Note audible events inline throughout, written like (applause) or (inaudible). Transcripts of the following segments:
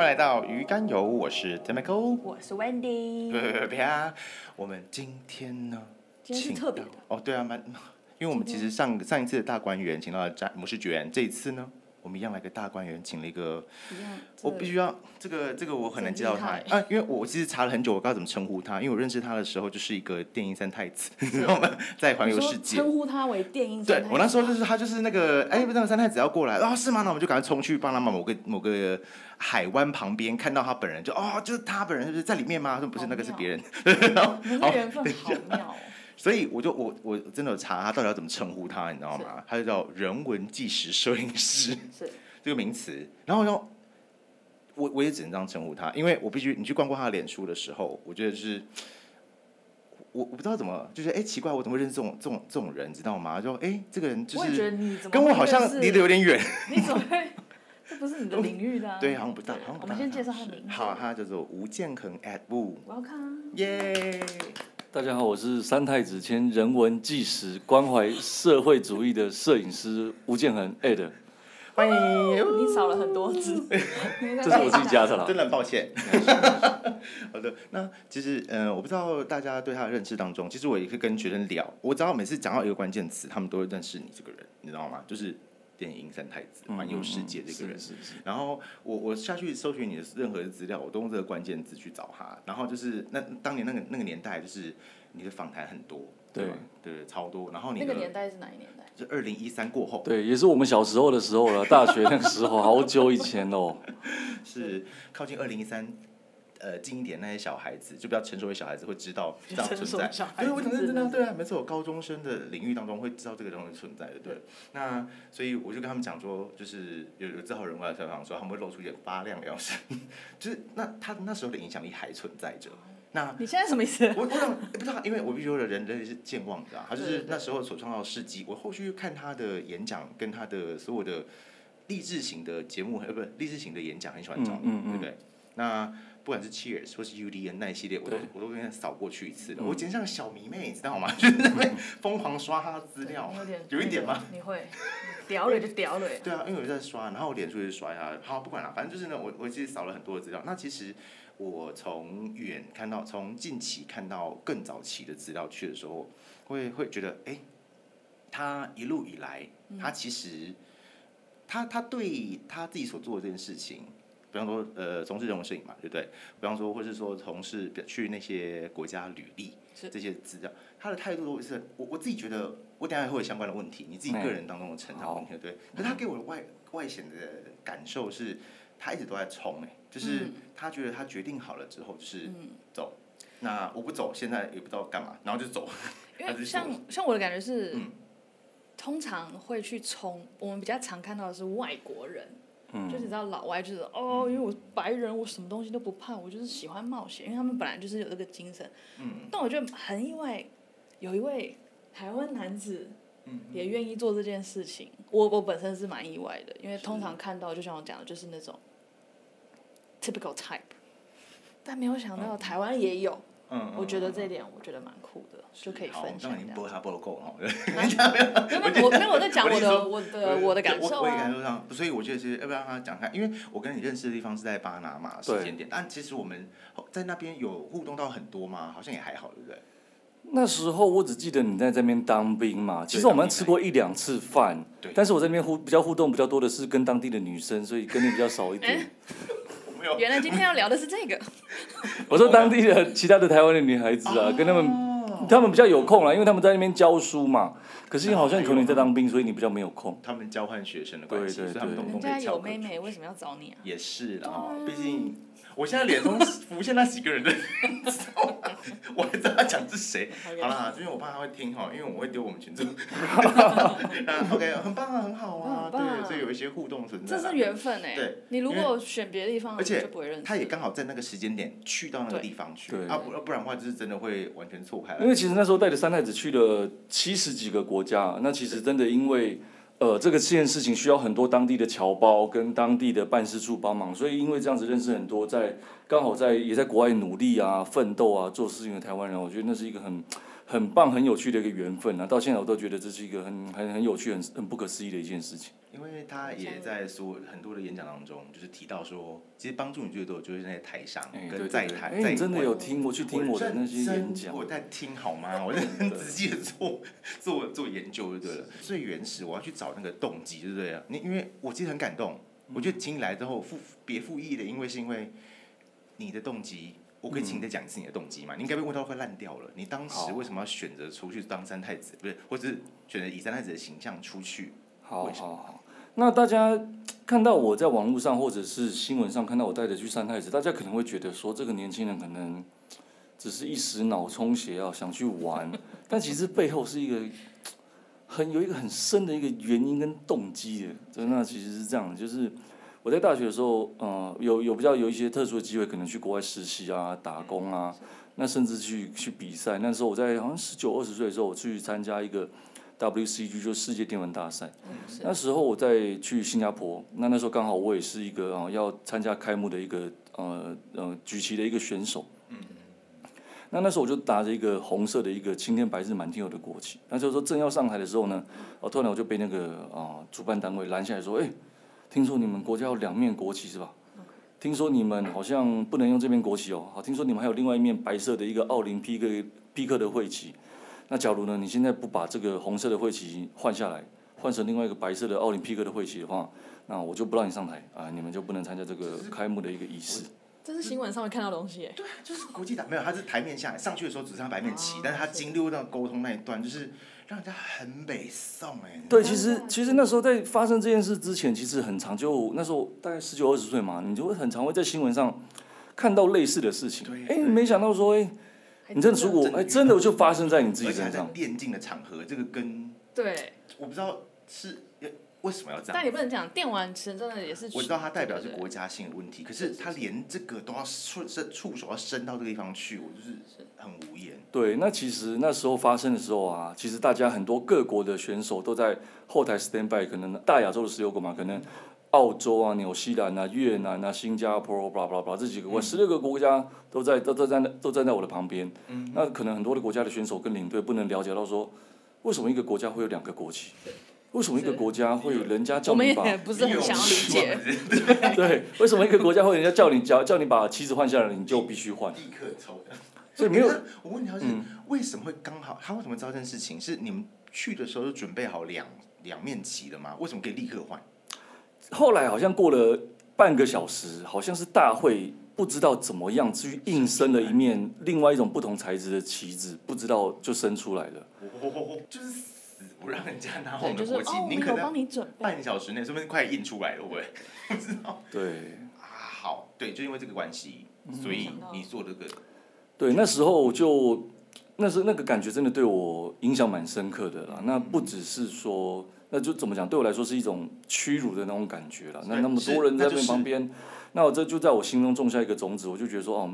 欢迎来到鱼肝油，我是 Demico，我是 Wendy。啪！我们今天呢？今天是特别的哦，对啊，蛮，因为我们其实上上一次的大观园请到了詹姆士爵，这一次呢？我们一样来个大观园，请了一个，我必须要这个这个我很难介绍他啊，因为我其实查了很久，我不知道怎么称呼他，因为我认识他的时候就是一个电音三太子，你知道吗？在环游世界，称呼他为电音三太子。对，我那时候就是他就是那个哎，那个三太子要过来啊，是吗？那我们就赶快冲去帮他们某个某个海湾旁边看到他本人，就哦，就是他本人，是不是在里面吗？说不是，那个是别人。(laughs) 然后，缘分 (laughs) 好妙。所以我就我我真的有查他到底要怎么称呼他，你知道吗？他就叫人文纪实摄影师，是 (laughs) 这个名词。然后说，我我也只能这样称呼他，因为我必须你去逛过他的脸书的时候，我觉得就是我我不知道怎么，就是哎奇怪，我怎么会认识这种这种这种人，知道吗？就哎这个人就是跟我好像离得有点远。你怎么会？这不是你的领域的。对，好像不大。好像我们先介绍他的名字。好，他叫做吴建恒 at Wu。Welcome。耶。大家好，我是三太子兼人文纪实、关怀社会主义的摄影师吴建恒 Ed，欢迎。你少了很多字，(laughs) 这是我自己加的啦，真的很抱歉。(laughs) 好的，那其实嗯、呃，我不知道大家对他的认识当中，其实我也可以跟学生聊，我只要每次讲到一个关键词，他们都会认识你这个人，你知道吗？就是。电影三太子环游世界这个人，是是是。然后我我下去搜寻你的任何的资料，我都用这个关键字去找他。然后就是那当年那个那个年代，就是你的访谈很多，对对，超多。然后你那个年代是哪一年代？就二零一三过后。对，也是我们小时候的时候了，大学那个时候，好久以前哦。(laughs) 是靠近二零一三。呃，近一点那些小孩子，就比较成熟的小孩子会知道这样存在。对，我讲真的，对啊，没错，我高中生的领域当中会知道这个东西存在的，对。那所以我就跟他们讲说，就是有有自豪人物来采访说，他们会露出一点发亮的样子，(laughs) 就是那他那时候的影响力还存在着。那你现在什么意思？我我想不知道，因为我必须说的人人是健忘的啊，他就是那时候所创造的事迹。我后续看他的演讲跟他的所有的励志型的节目，呃，不是励志型的演讲，很喜欢找，嗯嗯对不对？那。不管是 Cheers 或是 UDN 那一系列，我都我都跟他扫过去一次了。我简直像小迷妹，你知道吗？(laughs) 就是那边疯狂刷他的资料，有一点吗？你会，屌了就屌了。对啊，因为我在刷，然后我脸书也刷他。好，不管了，反正就是呢，我我其实扫了很多的资料。那其实我从远看到，从近期看到更早期的资料去的时候，会会觉得，哎，他一路以来，他其实他他对他自己所做的这件事情。比方说，呃，从事人文摄影嘛，对不对？比方说，或是说从事去那些国家履历这些资料，他的态度都是我我自己觉得，我等下会有相关的问题，你自己个人当中的成长问题，对。可是他给我的外外显的感受是，他一直都在冲，哎，就是他觉得他决定好了之后就是走，那我不走，现在也不知道干嘛，然后就走。(laughs) 因为像像我的感觉是，嗯通常会去冲，我们比较常看到的是外国人。嗯、就是你知道老外就是哦，因为我白人，我什么东西都不怕，我就是喜欢冒险，因为他们本来就是有这个精神。嗯、但我觉得很意外，有一位台湾男子，也愿意做这件事情。嗯、我我本身是蛮意外的，因为通常看到就像我讲的，就是那种 typical type，但没有想到台湾也有。嗯，我觉得这一点我觉得蛮酷的，就可以分享。那播他播的够哈，(laughs) 没有，我 (laughs) 没有我在讲我的我的我的感受。我也感受上，所以我觉得其实要不要让他讲看，因为我跟你认识的地方是在巴拿马时间点，但其实我们在那边有互动到很多吗？好像也还好，对不对？那时候我只记得你在这边当兵嘛，其实我们吃过一两次饭，但是我这边互比较互动比较多的是跟当地的女生，所以跟你比较少一 (laughs) 点。原来今天要聊的是这个。(laughs) 我说当地的其他的台湾的女孩子啊，跟他们，他们比较有空了，因为他们在那边教书嘛。可是你好像可能你在当兵，所以你比较没有空。他们交换学生的关系，所以他们动不动可以翘课。人家有妹妹，为什么要找你啊？也是啦，毕竟。我现在脸中 (laughs) 浮现那几个人的 (laughs) 我还知道他讲是谁。好了，因为我怕他会听哈，因为我会丢我们群众。(laughs) OK，很棒啊，很好啊，对，所以有一些互动存在。这是缘分哎。对。你如果选别的地方，而且他也刚好在那个时间点去到那个地方去，啊不不然的话就是真的会完全错开。因为其实那时候带着三太子去了七十几个国家，那其实真的因为。呃，这个这件事情需要很多当地的侨胞跟当地的办事处帮忙，所以因为这样子认识很多在刚好在也在国外努力啊、奋斗啊、做事情的台湾人，我觉得那是一个很很棒、很有趣的一个缘分啊！到现在我都觉得这是一个很很很有趣、很很不可思议的一件事情。因为他也在说很多的演讲当中，就是提到说，其实帮助你最多就是在台上跟在台。真的有听我去听我的那些演讲？我在听好吗？(laughs) 我在很仔细的做做做研究，就对了。最原始，我要去找那个动机，对不对啊？你因为我其实很感动，我觉得请你来之后负别附议的，因为是因为你的动机。我可以请你再讲一次你的动机吗？你应该被问到快烂掉了。你当时为什么要选择出去当三太子？不是，或者是选择以三太子的形象出去？好好好。那大家看到我在网络上或者是新闻上看到我带着去三太子，大家可能会觉得说这个年轻人可能只是一时脑充血啊，想去玩。(laughs) 但其实背后是一个很有一个很深的一个原因跟动机的。真的，那其实是这样，就是。我在大学的时候，呃，有有比较有一些特殊的机会，可能去国外实习啊、打工啊，那甚至去去比赛。那时候我在好像十九二十岁的时候，我去参加一个 WCG，就是世界电玩大赛。那时候我在去新加坡，那那时候刚好我也是一个啊、呃、要参加开幕的一个呃呃举旗的一个选手。那那时候我就拿着一个红色的一个青天白日满天有的国旗。那就是说正要上台的时候呢，我突然我就被那个啊、呃、主办单位拦下来说，哎。听说你们国家有两面国旗是吧？听说你们好像不能用这面国旗哦。好，听说你们还有另外一面白色的一个奥林匹克匹克的会旗。那假如呢，你现在不把这个红色的会旗换下来，换成另外一个白色的奥林匹克的会旗的话，那我就不让你上台啊，你们就不能参加这个开幕的一个仪式。这是新闻上面看到的东西。对，就是国际党没有，他是台面下来上去的时候只是他白面旗，但是他经历那个沟通那一段就是。让人家很北宋哎。对，其实其实那时候在发生这件事之前，其实很长就那时候大概十九二十岁嘛，你就会很常会在新闻上看到类似的事情。哎，没想到说哎，你真的出国哎，真的就发生在你自己身上。电竞的场合，这个跟对，我不知道是。为什么要这样？但你不能讲电玩其实真的也是。我知道它代表是国家性的问题，可是它连这个都要触这触手要伸到这个地方去，我就是很无言。对，那其实那时候发生的时候啊，其实大家很多各国的选手都在后台 stand by，可能大亚洲的十六个嘛，可能澳洲啊、纽西兰啊、越南啊、新加坡，blah blah blah 这几个国，十六个国家都在都都在都站在我的旁边。嗯。那可能很多的国家的选手跟领队不能了解到说，为什么一个国家会有两个国旗？为什么一个国家会有人家叫你把？我们也不是很想要理解。(laughs) 对，为什么一个国家会人家叫你叫叫你把旗子换下来，你就必须换？立刻抽。所以没有，我问你，是为什么会刚好？他为什么知道这件事情？是你们去的时候就准备好两两面旗了吗？为什么可以立刻换？后来好像过了半个小时，好像是大会不知道怎么样去硬生了一面另外一种不同材质的旗子，不知道就生出来了。就是。不让人家拿我们的国旗，您可能半小时内，说不定快印出来了，会不会？(laughs) 不知道。对。啊，好，对，就因为这个关系，所以你做这个。对，那时候就，那时候那个感觉真的对我影响蛮深刻的啦。那不只是说，那就怎么讲？对我来说是一种屈辱的那种感觉了。那那么多人在那旁边，那我这就在我心中种下一个种子，我就觉得说，哦。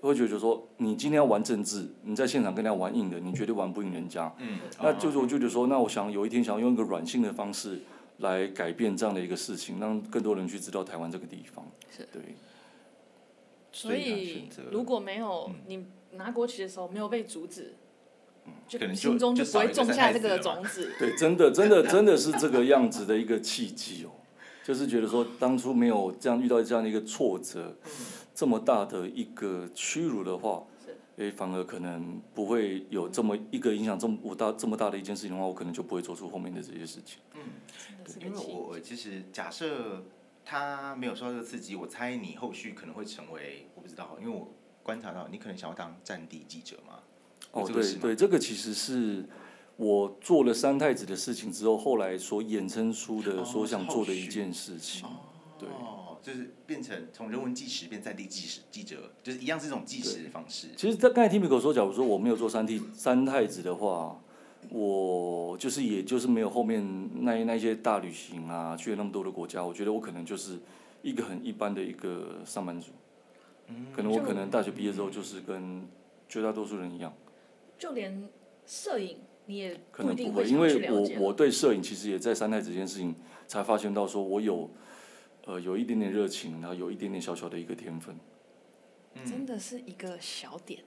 会觉得说，你今天要玩政治，你在现场跟人家玩硬的，你绝对玩不赢人家。嗯，那就是我就觉得说，那我想有一天想要用一个软性的方式来改变这样的一个事情，让更多人去知道台湾这个地方。是，对。所以如果没有你拿国旗的时候没有被阻止，就心中就不会种下这个种子。(laughs) 对，真的，真的，真的是这个样子的一个契机哦，就是觉得说当初没有这样遇到这样的一个挫折。这么大的一个屈辱的话，诶，反而可能不会有这么一个影响这么我大这么大的一件事情的话，我可能就不会做出后面的这些事情。嗯，因为我我其实假设他没有受到这个刺激，我猜你后续可能会成为我不知道，因为我观察到你可能想要当战地记者嘛。哦，对对，这个其实是我做了三太子的事情之后，后来所衍生出的所想做的一件事情。哦，对。就是变成从人文纪实变在地纪实记者，就是一样是一种纪实的方式。其实，在刚才 Timiko 说，假如说我没有做三 T 三太子的话，我就是也就是没有后面那那些大旅行啊，去了那么多的国家，我觉得我可能就是一个很一般的一个上班族。嗯，可能我可能大学毕业之后就是跟绝大多数人一样。就连摄影你也可能不会，因为我我对摄影其实也在三太子这件事情才发现到说我有。呃，有一点点热情，然后有一点点小小的一个天分，真的是一个小点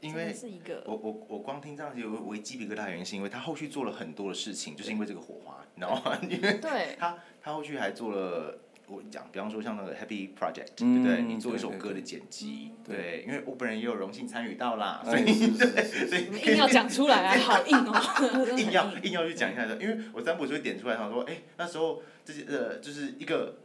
因为是一个我我我光听这样子我我鸡皮疙瘩的原因，是因为他后续做了很多的事情，就是因为这个火花，你知道吗？(laughs) 因为对，他他后续还做了。我讲，比方说像那个 Happy Project，、嗯、对不对？你做一首歌的剪辑，对，对，对，因为我本人也有荣幸参与到啦，所以对，(laughs) 硬要讲出来啊，(laughs) 好硬哦，硬要硬要去讲一下的，因为我占卜就会点出来，他说，哎、欸，那时候这些呃，就是一个，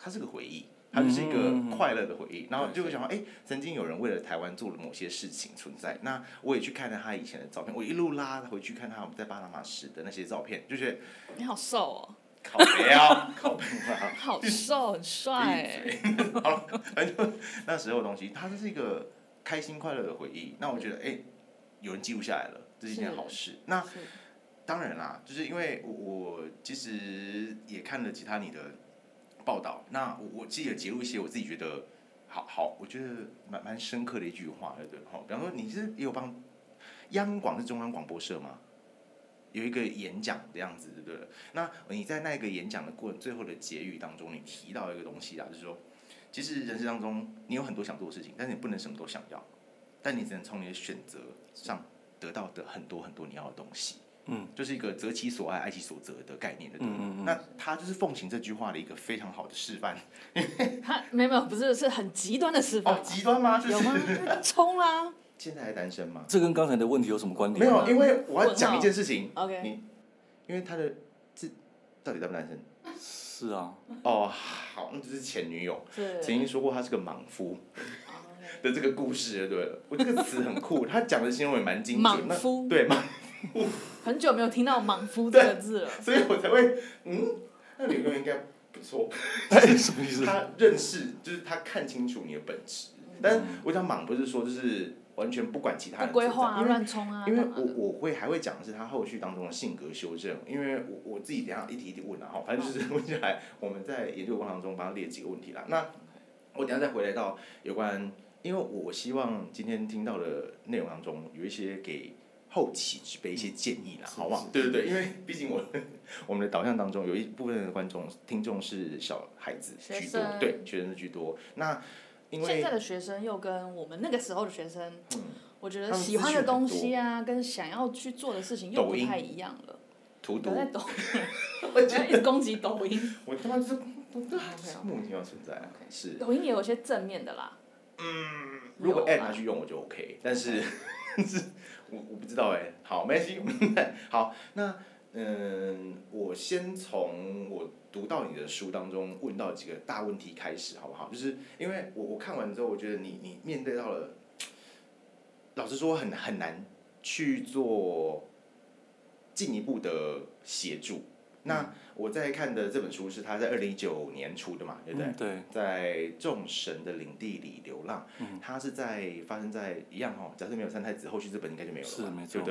它是个回忆，它就是一个快乐的回忆，然后就会想到，哎、欸，曾经有人为了台湾做了某些事情存在，那我也去看了他以前的照片，我一路拉回去看他我们在巴拿马时的那些照片，就觉得你好瘦哦。靠北啊，(laughs) 靠北啊！好瘦，(laughs) 很帅哎。好了，反正那时候的东西，它就是一个开心快乐的回忆。那我觉得，哎、欸，有人记录下来了，这是一件好事。那当然啦，就是因为我，我其实也看了其他你的报道，那我我记得截录一些我自己觉得好好，我觉得蛮蛮深刻的一句话，对不对？好，比方说，你是也有帮央广是中央广播社吗？有一个演讲的样子，对不对？那你在那个演讲的过程最后的结语当中，你提到一个东西啊，就是说，其实人生当中你有很多想做的事情，但是你不能什么都想要，但你只能从你的选择上得到的很多很多你要的东西。嗯，就是一个择其所爱，爱其所择的概念的。对，嗯嗯。那他就是奉行这句话的一个非常好的示范。(laughs) 他没有没有，不是是很极端的示范。哦，极端吗？就是、有吗？(laughs) 冲啊！现在还单身吗？这跟刚才的问题有什么关联？没有，因为我要讲一件事情。OK。你，因为他的这到底单不单身？是啊。哦，好，那就是前女友。是。曾经说过他是个莽夫。的这个故事，对了，我这个词很酷，(laughs) 他讲的形容也蛮精准。莽夫。对莽夫。很久没有听到“莽夫”这个字了。所以我才会，嗯，那女朋友应该不错。什么意思？他认识，就是他看清楚你的本质。但我讲莽不是说就是。完全不管其他人，规划啊，乱冲啊！因为我我会还会讲的是他后续当中的性格修正，因为我我自己等下一题一题问了哈，反正就是问下来，我们在研究过程当中帮他列几个问题啦。那我等下再回来到有关，因为我希望今天听到的内容当中有一些给后期之辈一些建议啦，好不好？对对对，因为毕竟我我们的导向当中有一部分的观众听众是小孩子居多，对，学生是居多，那。现在的学生又跟我们那个时候的学生，嗯、我觉得喜欢的东西啊，跟想要去做的事情又不太一样了。图图在抖音，(laughs) 我一直攻击抖音。我他妈是莫名其妙存在.是。抖音也有些正面的啦。嗯，如果 app 拿去用我就 OK，但是 (laughs) 是我我不知道哎、欸。好，没关系。好，那嗯，我先从我。读到你的书当中问到几个大问题开始好不好？就是因为我我看完之后，我觉得你你面对到了，老实说很很难去做进一步的协助。那我在看的这本书是他在二零一九年出的嘛，对不对？嗯、对。在众神的领地里流浪，嗯、它是在发生在一样哈，假设没有三太子，后续这本应该就没有了，是没错，对不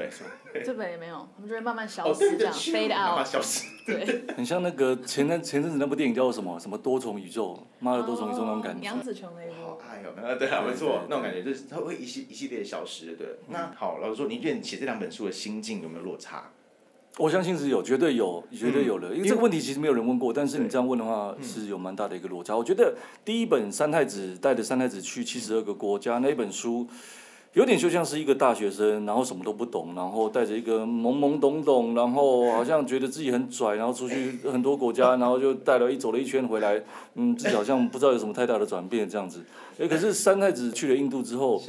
对？(laughs) 这本也没有，他们就会慢慢消失，这样 fade out，消失。对。(laughs) 很像那个前阵前阵子那部电影叫什么什么多重宇宙，妈的多重宇宙那种感觉。杨紫琼那一部。好爱哦，啊对啊，没错，那种感觉就是它会一系一系列消失，对。那好，老实说，你觉得你写这两本书的心境有没有落差？我相信是有，绝对有，绝对有了。因为这个问题其实没有人问过，但是你这样问的话，是有蛮大的一个落差。我觉得第一本三太子带着三太子去七十二个国家那一本书，有点就像是一个大学生，然后什么都不懂，然后带着一个懵懵懂懂，然后好像觉得自己很拽，然后出去很多国家，(laughs) 然后就带了一走了一圈回来，嗯，自己好像不知道有什么太大的转变这样子。(laughs) 哎，可是三太子去了印度之后。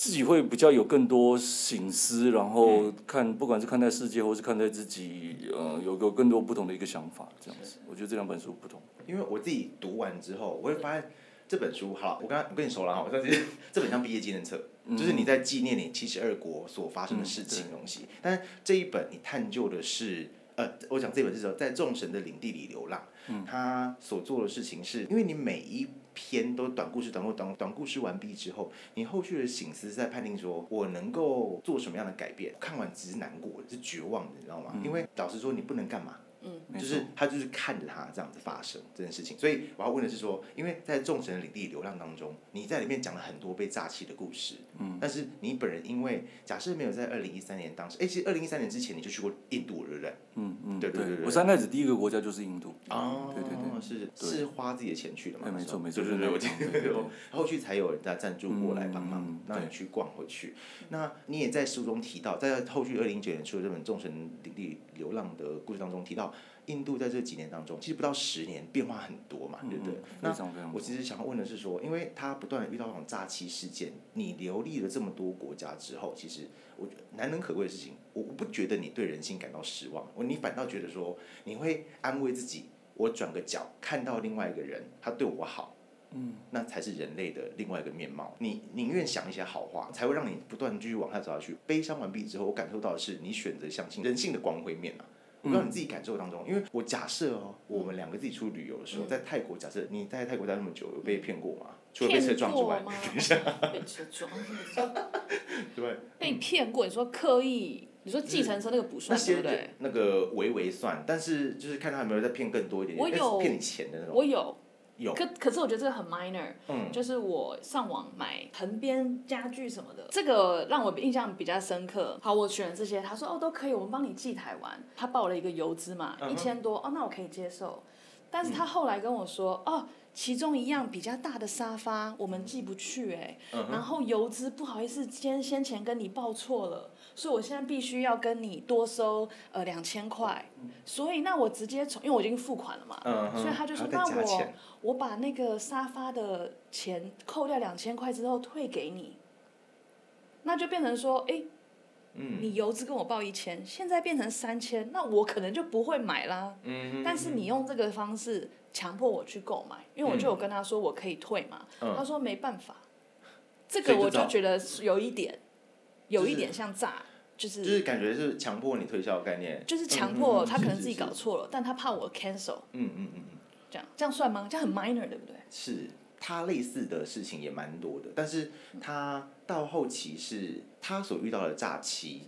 自己会比较有更多醒思，然后看不管是看待世界，或是看待自己，呃，有个更多不同的一个想法，这样子。我觉得这两本书不同。因为我自己读完之后，我会发现这本书，好，我刚刚我跟你说了哈，但是这本像毕业纪念册，就是你在纪念你七十二国所发生的事情东西。但是这一本你探究的是，呃，我讲这本是说在众神的领地里流浪，他所做的事情是，因为你每一。篇都短故事，短故短短故事完毕之后，你后续的醒思是在判定说，我能够做什么样的改变？看完只是难过，是绝望的，你知道吗？嗯、因为老实说，你不能干嘛，嗯，就是他就是看着他这样子发生这件事情，所以我要问的是说，因为在众神的领地流浪当中，你在里面讲了很多被诈欺的故事，嗯，但是你本人因为假设没有在二零一三年当时，哎，其实二零一三年之前你就去过印度了，对不对？嗯嗯，对对对。对，我三太子第一个国家就是印度，哦，对对对，是是花自己的钱去的嘛？没错没错，对对对，我记得，后续才有人家赞助过来帮忙，让你去逛回去。那你也在书中提到，在后续二零一九年出的这本《众神领地流浪》的故事当中提到。印度在这几年当中，其实不到十年变化很多嘛，对不对？那我其实想要问的是说，因为他不断遇到这种诈欺事件，你流历了这么多国家之后，其实我难能可贵的事情，我我不觉得你对人性感到失望，我你反倒觉得说，你会安慰自己，我转个角看到另外一个人，他对我好，嗯，那才是人类的另外一个面貌。你宁愿想一些好话，才会让你不断继续往下走下去。悲伤完毕之后，我感受到的是你选择相信人性的光辉面啊。我不知道你自己感受当中，因为我假设哦，我们两个自己出去旅游的时候，在泰国，假设你在泰国待那么久，有被骗过吗？除了被车撞之外，(laughs) 被车撞，对，被骗过。你说刻意，你说计程车那个不算，对不对？那个微微算，但是就是看他有没有在骗更多一点，我有骗你钱的那种，我有。可可是我觉得这个很 minor，嗯，就是我上网买横边家具什么的，这个让我印象比较深刻。好，我选了这些，他说哦都可以，我们帮你寄台湾。他报了一个邮资嘛，一千多，哦那我可以接受。但是他后来跟我说，哦，其中一样比较大的沙发我们寄不去哎，然后邮资不好意思，先先前跟你报错了。所以我现在必须要跟你多收呃两千块，所以那我直接从，因为我已经付款了嘛，嗯、所以他就说，那我我把那个沙发的钱扣掉两千块之后退给你，那就变成说，哎、欸，嗯、你邮资跟我报一千，现在变成三千，那我可能就不会买啦。嗯、哼但是你用这个方式强迫我去购买，因为我就有跟他说我可以退嘛，嗯、他说没办法，这个我就觉得有一点。有一点像诈，就是就是感觉是强迫你推销的概念，就是强迫他可能自己搞错了，但他怕我 cancel，嗯嗯嗯嗯，这样这样算吗？这样很 minor 对不对？是，他类似的事情也蛮多的，但是他到后期是他所遇到的诈欺，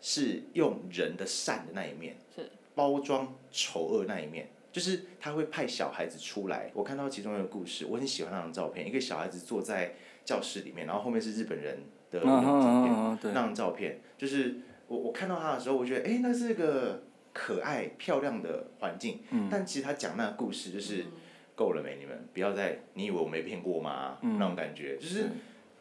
是用人的善的那一面，是包装丑恶那一面，就是他会派小孩子出来。我看到其中一个故事，我很喜欢那张照片，一个小孩子坐在教室里面，然后后面是日本人。的那张照片，那张照片就是我我看到他的时候，我觉得哎，那是一个可爱漂亮的环境。嗯、但其实他讲那个故事就是够了没？你们不要再，你以为我没骗过吗？嗯、那种感觉就是，是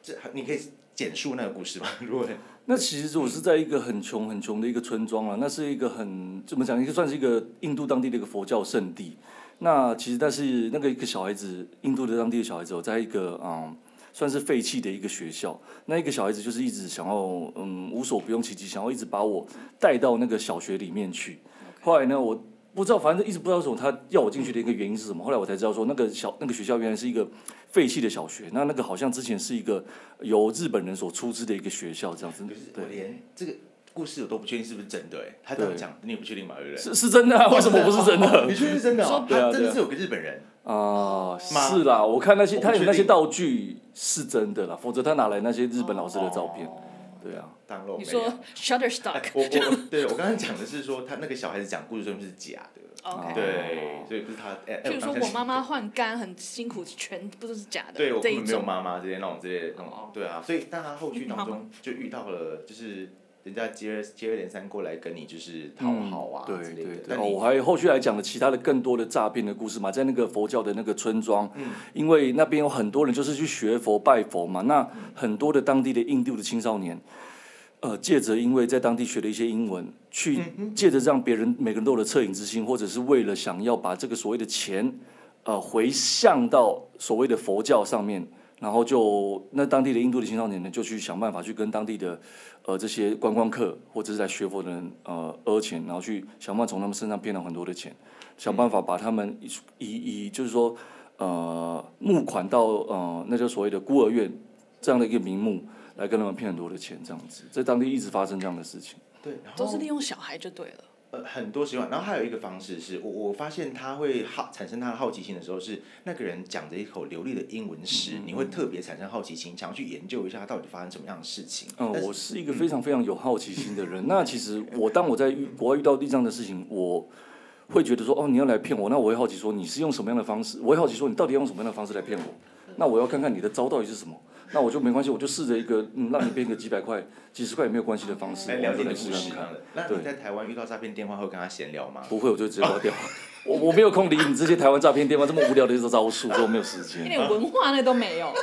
这你可以简述那个故事吗？(laughs) 如果那其实我是在一个很穷很穷的一个村庄啊，那是一个很怎么讲？一个算是一个印度当地的一个佛教圣地。那其实但是那个一个小孩子，印度的当地的小孩子，我在一个嗯。算是废弃的一个学校，那一个小孩子就是一直想要，嗯，无所不用其极，想要一直把我带到那个小学里面去。后来呢，我不知道，反正一直不知道为什么他要我进去的一个原因是什么。后来我才知道说，那个小那个学校原来是一个废弃的小学，那那个好像之前是一个由日本人所出资的一个学校，这样子。对，连这个故事我都不确定是不是真的，哎，他这样讲，你也不确定嘛？对不对？是是真的啊？为什么不是真的？你确定是真的？说他真的是有个日本人。啊，是啦，我看那些他有那些道具是真的啦，否则他哪来那些日本老师的照片？对啊，当肉。你说 Shutterstock？我我对我刚刚讲的是说他那个小孩子讲故事说是假的对，所以不是他。譬如说我妈妈换肝很辛苦，全部都是假的。对，我根本没有妈妈这些那种这些那种，对啊，所以但他后续当中就遇到了就是。人家接接二连三过来跟你就是讨好啊，对对对。哦，我还有后续来讲了其他的更多的诈骗的故事嘛，在那个佛教的那个村庄，嗯，因为那边有很多人就是去学佛拜佛嘛，那很多的当地的印度的青少年，呃，借着因为在当地学了一些英文，去借着让别人每个人都有了恻隐之心，或者是为了想要把这个所谓的钱，呃，回向到所谓的佛教上面。然后就那当地的印度的青少年呢，就去想办法去跟当地的呃这些观光客或者是来学佛的人呃讹钱，然后去想办法从他们身上骗到很多的钱，想办法把他们以以以就是说呃募款到呃那就所谓的孤儿院这样的一个名目来跟他们骗很多的钱，这样子在当地一直发生这样的事情。对，都是利用小孩就对了。很多习惯，然后还有一个方式是我我发现他会好产生他的好奇心的时候，是那个人讲着一口流利的英文时，嗯、你会特别产生好奇心，想要去研究一下他到底发生什么样的事情。嗯，是我是一个非常非常有好奇心的人。嗯、那其实我当我在遇国外遇到这样的事情，我会觉得说哦，你要来骗我，那我会好奇说你是用什么样的方式？我会好奇说你到底用什么样的方式来骗我？那我要看看你的招到底是什么。那我就没关系，我就试着一个嗯，让你变个几百块、几十块也没有关系的方式，来了解你的试试看。那你在台湾遇到诈骗电话会跟他闲聊吗？不会，我就直接挂掉。(laughs) 我我没有空理你这些台湾诈骗电话这么无聊的一些招数，我没有时间。(laughs) 一点文化那都没有。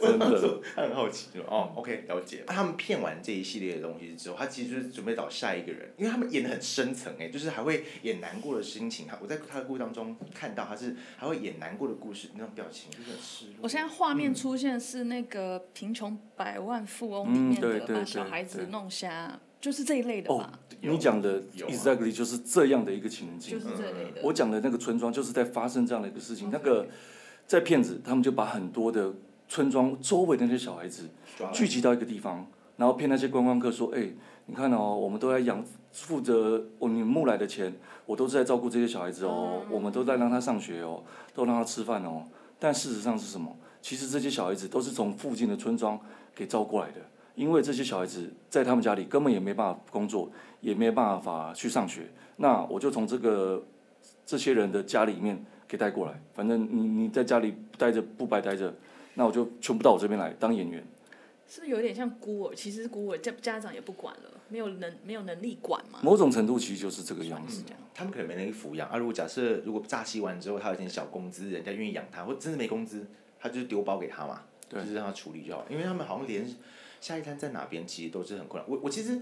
真的，他很好奇哦。OK，了解。那他们骗完这一系列的东西之后，他其实就是准备找下一个人，因为他们演的很深层哎，就是还会演难过的心情。他我在他的故事当中看到他是还会演难过的故事，那种表情就是很失落。我现在画面出现是那个贫穷百万富翁里面的把小孩子弄瞎。就是这一类的吧。哦，你讲的 exactly 就是这样的一个情境。就是这类的。我讲的那个村庄就是在发生这样的一个事情。那个在骗子，他们就把很多的村庄周围的那些小孩子聚集到一个地方，然后骗那些观光客说：“哎，你看哦，我们都在养，负责我你们募来的钱，我都是在照顾这些小孩子哦，我们都在让他上学哦，都让他吃饭哦。但事实上是什么？其实这些小孩子都是从附近的村庄给招过来的。”因为这些小孩子在他们家里根本也没办法工作，也没办法去上学，那我就从这个这些人的家里面给带过来。反正你你在家里待着不白待着，那我就全部到我这边来当演员。是不是有点像孤儿？其实孤儿家家长也不管了，没有能没有能力管嘛。某种程度其实就是这个样子。他们可能没能力抚养啊。如果假设如果诈欺完之后他有点小工资，人家愿意养他，或真的没工资，他就是丢包给他嘛，就是让他处理就好。因为他们好像连。下一滩在哪边？其实都是很困难。我我其实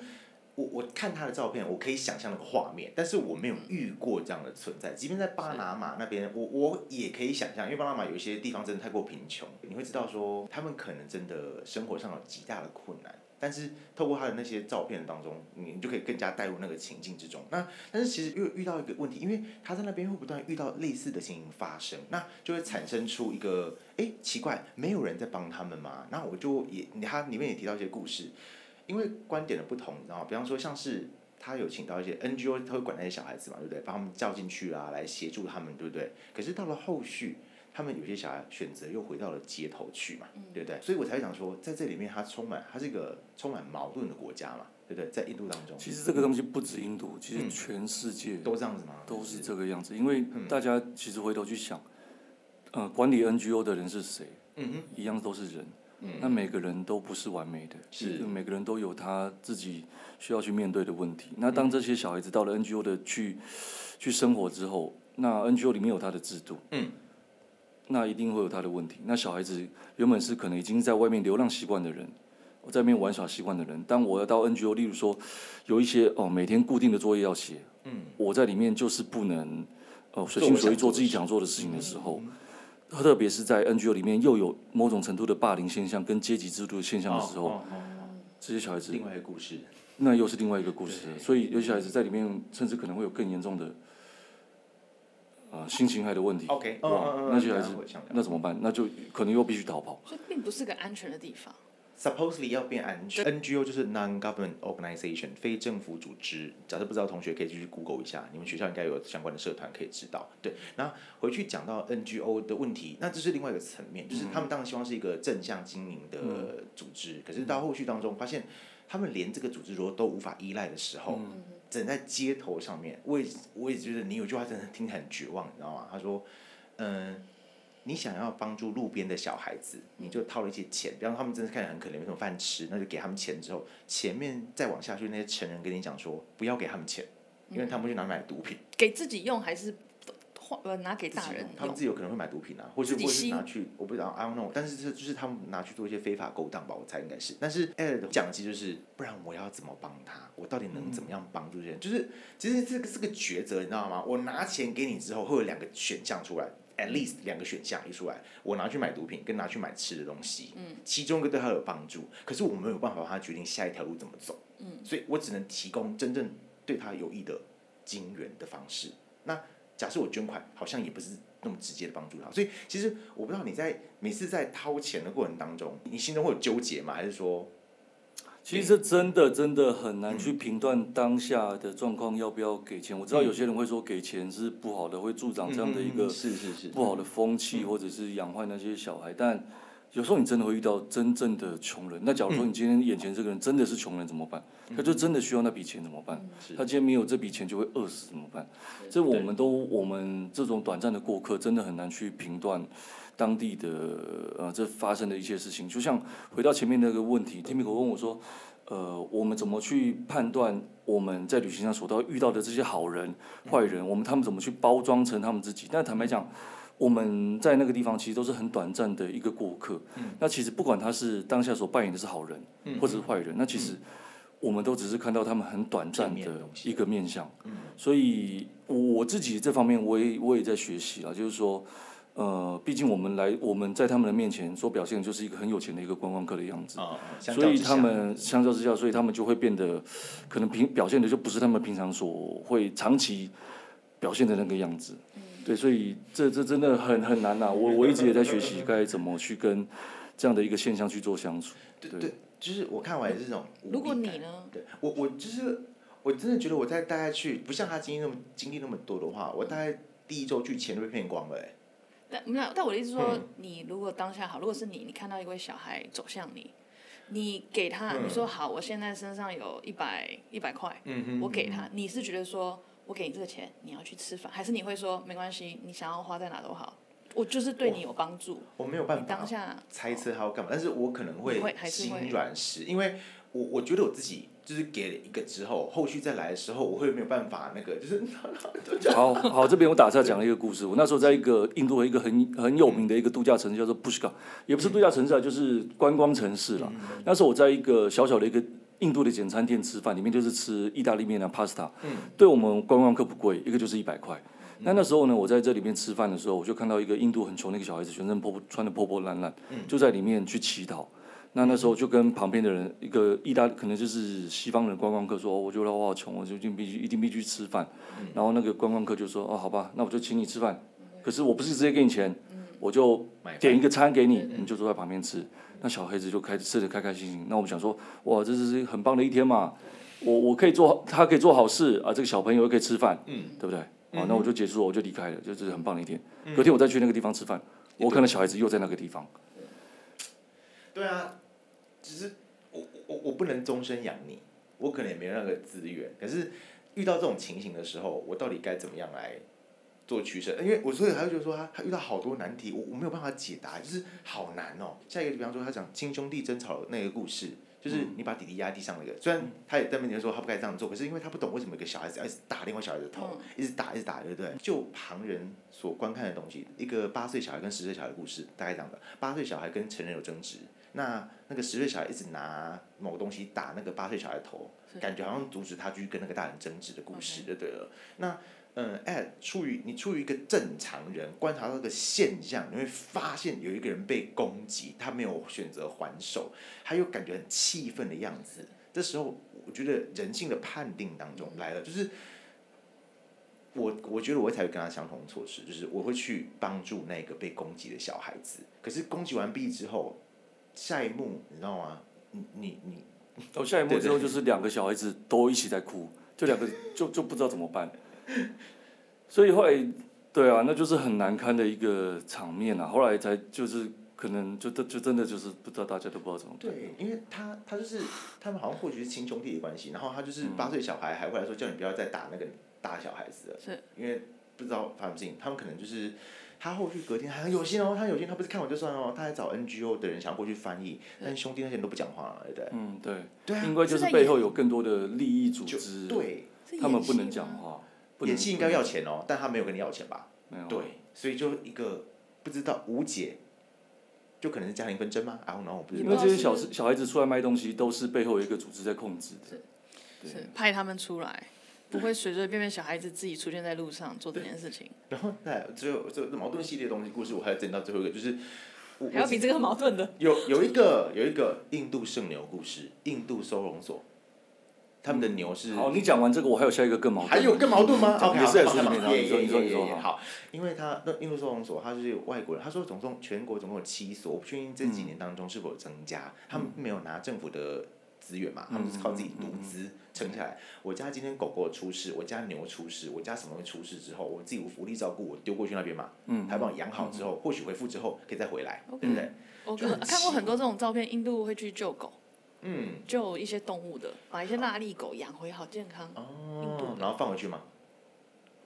我我看他的照片，我可以想象那个画面，但是我没有遇过这样的存在。即便在巴拿马那边，我我也可以想象，因为巴拿马有一些地方真的太过贫穷，你会知道说他们可能真的生活上有极大的困难。但是透过他的那些照片当中，你就可以更加带入那个情境之中。那但是其实又遇到一个问题，因为他在那边会不断遇到类似的情形发生，那就会产生出一个哎奇怪，没有人在帮他们嘛？那我就也他里面也提到一些故事，因为观点的不同，然后比方说像是他有请到一些 NGO，他会管那些小孩子嘛，对不对？把他们叫进去啊，来协助他们，对不对？可是到了后续。他们有些小孩选择又回到了街头去嘛，对不对？所以我才想说，在这里面，它充满，它是一个充满矛盾的国家嘛，对不对？在印度当中，其实这个东西不止印度，其实全世界都这样子吗？都是这个样子，因为大家其实回头去想，呃，管理 NGO 的人是谁？嗯哼，一样都是人，那每个人都不是完美的，是每个人都有他自己需要去面对的问题。那当这些小孩子到了 NGO 的去去生活之后，那 NGO 里面有他的制度，嗯。那一定会有他的问题。那小孩子原本是可能已经在外面流浪习惯的人，我在外面玩耍习惯的人，当我要到 NGO，例如说有一些哦每天固定的作业要写，嗯，我在里面就是不能哦随心所欲做自己想做的事情的时候，特别是在 NGO 里面又有某种程度的霸凌现象跟阶级制度的现象的时候，这些小孩子另外一个故事，那又是另外一个故事。所以有些小孩子在里面甚至可能会有更严重的。啊，性侵害的问题。OK，哇，那就还是那怎么办？那就可能又必须逃跑。所以并不是个安全的地方。Supposedly 要变安全。NGO 就是 Non-Government Organization，非政府组织。假设不知道同学可以继续 Google 一下，你们学校应该有相关的社团可以知道。对，然后回去讲到 NGO 的问题，那这是另外一个层面，就是他们当然希望是一个正向经营的组织，可是到后续当中发现，他们连这个组织如果都无法依赖的时候。整在街头上面，我也我也觉得你有句话真的听很绝望，你知道吗？他说，嗯，你想要帮助路边的小孩子，你就掏了一些钱，比方说他们真的看起来很可怜，没什么饭吃，那就给他们钱之后，前面再往下去那些成人跟你讲说，不要给他们钱，因为他们会去哪买毒品，给自己用还是？呃，拿给大人，他们自己有可能会买毒品啊，或是或是拿去，我不知道，I don't know。但是这就是他们拿去做一些非法勾当吧，我猜应该是。但是 Ed 讲的其实就是，不然我要怎么帮他？我到底能怎么样帮助这些人？就是其实这个是个抉择，你知道吗？我拿钱给你之后，会有两个选项出来，at least 两个选项一出来，我拿去买毒品，跟拿去买吃的东西，嗯，其中一个对他有帮助，可是我没有办法帮他决定下一条路怎么走，嗯，所以我只能提供真正对他有益的金源的方式。那假设我捐款，好像也不是那么直接的帮助他，所以其实我不知道你在每次在掏钱的过程当中，你心中会有纠结吗？还是说，其实真的真的很难去评断当下的状况要不要给钱。我知道有些人会说给钱是不好的，会助长这样的一个是是是不好的风气，或者是养坏那些小孩。但有时候你真的会遇到真正的穷人。那假如说你今天眼前这个人真的是穷人怎么办？嗯、他就真的需要那笔钱怎么办？嗯、他今天没有这笔钱就会饿死怎么办？这我们都我们这种短暂的过客，真的很难去评断当地的呃这发生的一些事情。就像回到前面那个问题，Timiko 问我说，呃，我们怎么去判断我们在旅行上所到遇到的这些好人、坏人？我们他们怎么去包装成他们自己？但坦白讲。我们在那个地方其实都是很短暂的一个过客。嗯、那其实不管他是当下所扮演的是好人，嗯、或者是坏人，嗯、那其实我们都只是看到他们很短暂的一个面相。嗯、所以我自己这方面我也我也在学习啊，就是说，呃，毕竟我们来我们在他们的面前所表现的就是一个很有钱的一个观光客的样子。哦、所以他们相较之下，所以他们就会变得可能平表现的就不是他们平常所会长期表现的那个样子。对，所以这这真的很很难呐、啊。我我一直也在学习该怎么去跟这样的一个现象去做相处。对，对，对，就是我看完也是这种。如果你呢？对，我我就是我真的觉得我在大概去不像他经历那么经历那么多的话，我大概第一周去钱都被骗光了哎。但没有，但我的意思是说，嗯、你如果当下好，如果是你，你看到一位小孩走向你，你给他，嗯、你说好，我现在身上有一百一百块，嗯哼，我给他，你是觉得说？我给你这个钱，你要去吃饭，还是你会说没关系，你想要花在哪都好，我就是对你有帮助。我，我没有办法当下猜测他要干嘛，但是我可能会心软时，因为我我觉得我自己就是给了一个之后，后续再来的时候，我会没有办法那个就是。(laughs) 好好，这边我打岔讲了一个故事。我那时候在一个印度的一个很很有名的一个度假城市，叫做 Pushkar，也不是度假城市啊，就是观光城市了。那时候我在一个小小的一个。印度的简餐店吃饭，里面就是吃意大利面啊，pasta。嗯。对我们观光客不贵，一个就是一百块。那、嗯、那时候呢，我在这里面吃饭的时候，我就看到一个印度很穷的一个小孩子，全身破破穿的破破烂烂，嗯、就在里面去乞讨。那那时候就跟旁边的人，一个意大可能就是西方人观光客说，哦、我觉得我好穷，我就一定必须一定必须吃饭。嗯、然后那个观光客就说，哦，好吧，那我就请你吃饭。可是我不是直接给你钱，我就点一个餐给你，你就坐在旁边吃。那小孩子就开始吃的开开心心。那我们想说，哇，这是很棒的一天嘛！我我可以做，他可以做好事啊，这个小朋友又可以吃饭，嗯，对不对？啊，那我就结束了，我就离开了，就是很棒的一天。隔天我再去那个地方吃饭，我看到小孩子又在那个地方。对啊，只是我我我不能终身养你，我可能也没有那个资源。可是遇到这种情形的时候，我到底该怎么样来？做取舍，因为我所以他就觉得说他他遇到好多难题，我我没有办法解答，就是好难哦。下一个比方说他讲亲兄弟争吵的那个故事，就是你把弟弟压地上那个，虽然他也在面前说他不该这样做，可是因为他不懂为什么一个小孩子要一直打另外小孩子的头，一直打一直打，对不对？就旁人所观看的东西，一个八岁小孩跟十岁小孩的故事，大概这样的。八岁小孩跟成人有争执，那那个十岁小孩一直拿某个东西打那个八岁小孩的头，感觉好像阻止他去跟那个大人争执的故事，就对了。那嗯，哎，出于你出于一个正常人观察到这个现象，你会发现有一个人被攻击，他没有选择还手，他又感觉很气愤的样子。这时候，我觉得人性的判定当中来了，就是我我觉得我会采取跟他相同的措施，就是我会去帮助那个被攻击的小孩子。可是攻击完毕之后，下一幕你知道吗？你你你，哦，下一幕之后就是两个小孩子都一起在哭，就两个就就不知道怎么办。所以后来，对啊，那就是很难堪的一个场面啊。后来才就是可能就就真的就是不知道大家都不知道怎么办。对，因为他他就是他们好像或许是亲兄弟的关系，然后他就是八岁小孩还会来说叫你不要再打那个大小孩子了，是因为不知道发生什么事情，他们可能就是他后续隔天还很有心哦，他有心，他不是看我就算哦，他还找 NGO 的人想要过去翻译，但兄弟那些人都不讲话了，对不对？嗯，对。对啊。应该就是背后有更多的利益组织，对，他们不能讲话。演戏应该要钱哦，但他没有跟你要钱吧？没有。对，所以就一个不知道无解，就可能是家庭纷争吗？然后然后我不知道。因为这些小小孩子出来卖东西，都是背后有一个组织在控制的。是，是派他们出来，不会随随便便小孩子自己出现在路上做这件事情。然后，哎，最后这矛盾系列的东西故事，我还要整到最后一个，就是还要比这个矛盾的。有有一个有一个印度圣牛故事，印度收容所。他们的牛是。好，你讲完这个，我还有下一个更矛盾。还有更矛盾吗？好，也是在书里面。你说，你说，你说。好，因为他那印度收容所，他是外国人。他说总共全国总共有七所，我不确定这几年当中是否有增加。他们没有拿政府的资源嘛，他们是靠自己独资撑下来。我家今天狗狗出事，我家牛出事，我家什么东西出事之后，我自己无力照顾，我丢过去那边嘛，他帮我养好之后，或许恢复之后可以再回来，对不对？我看过很多这种照片，印度会去救狗，嗯，救一些动物的，把一些拉力狗养回好健康，哦，然后放回去吗？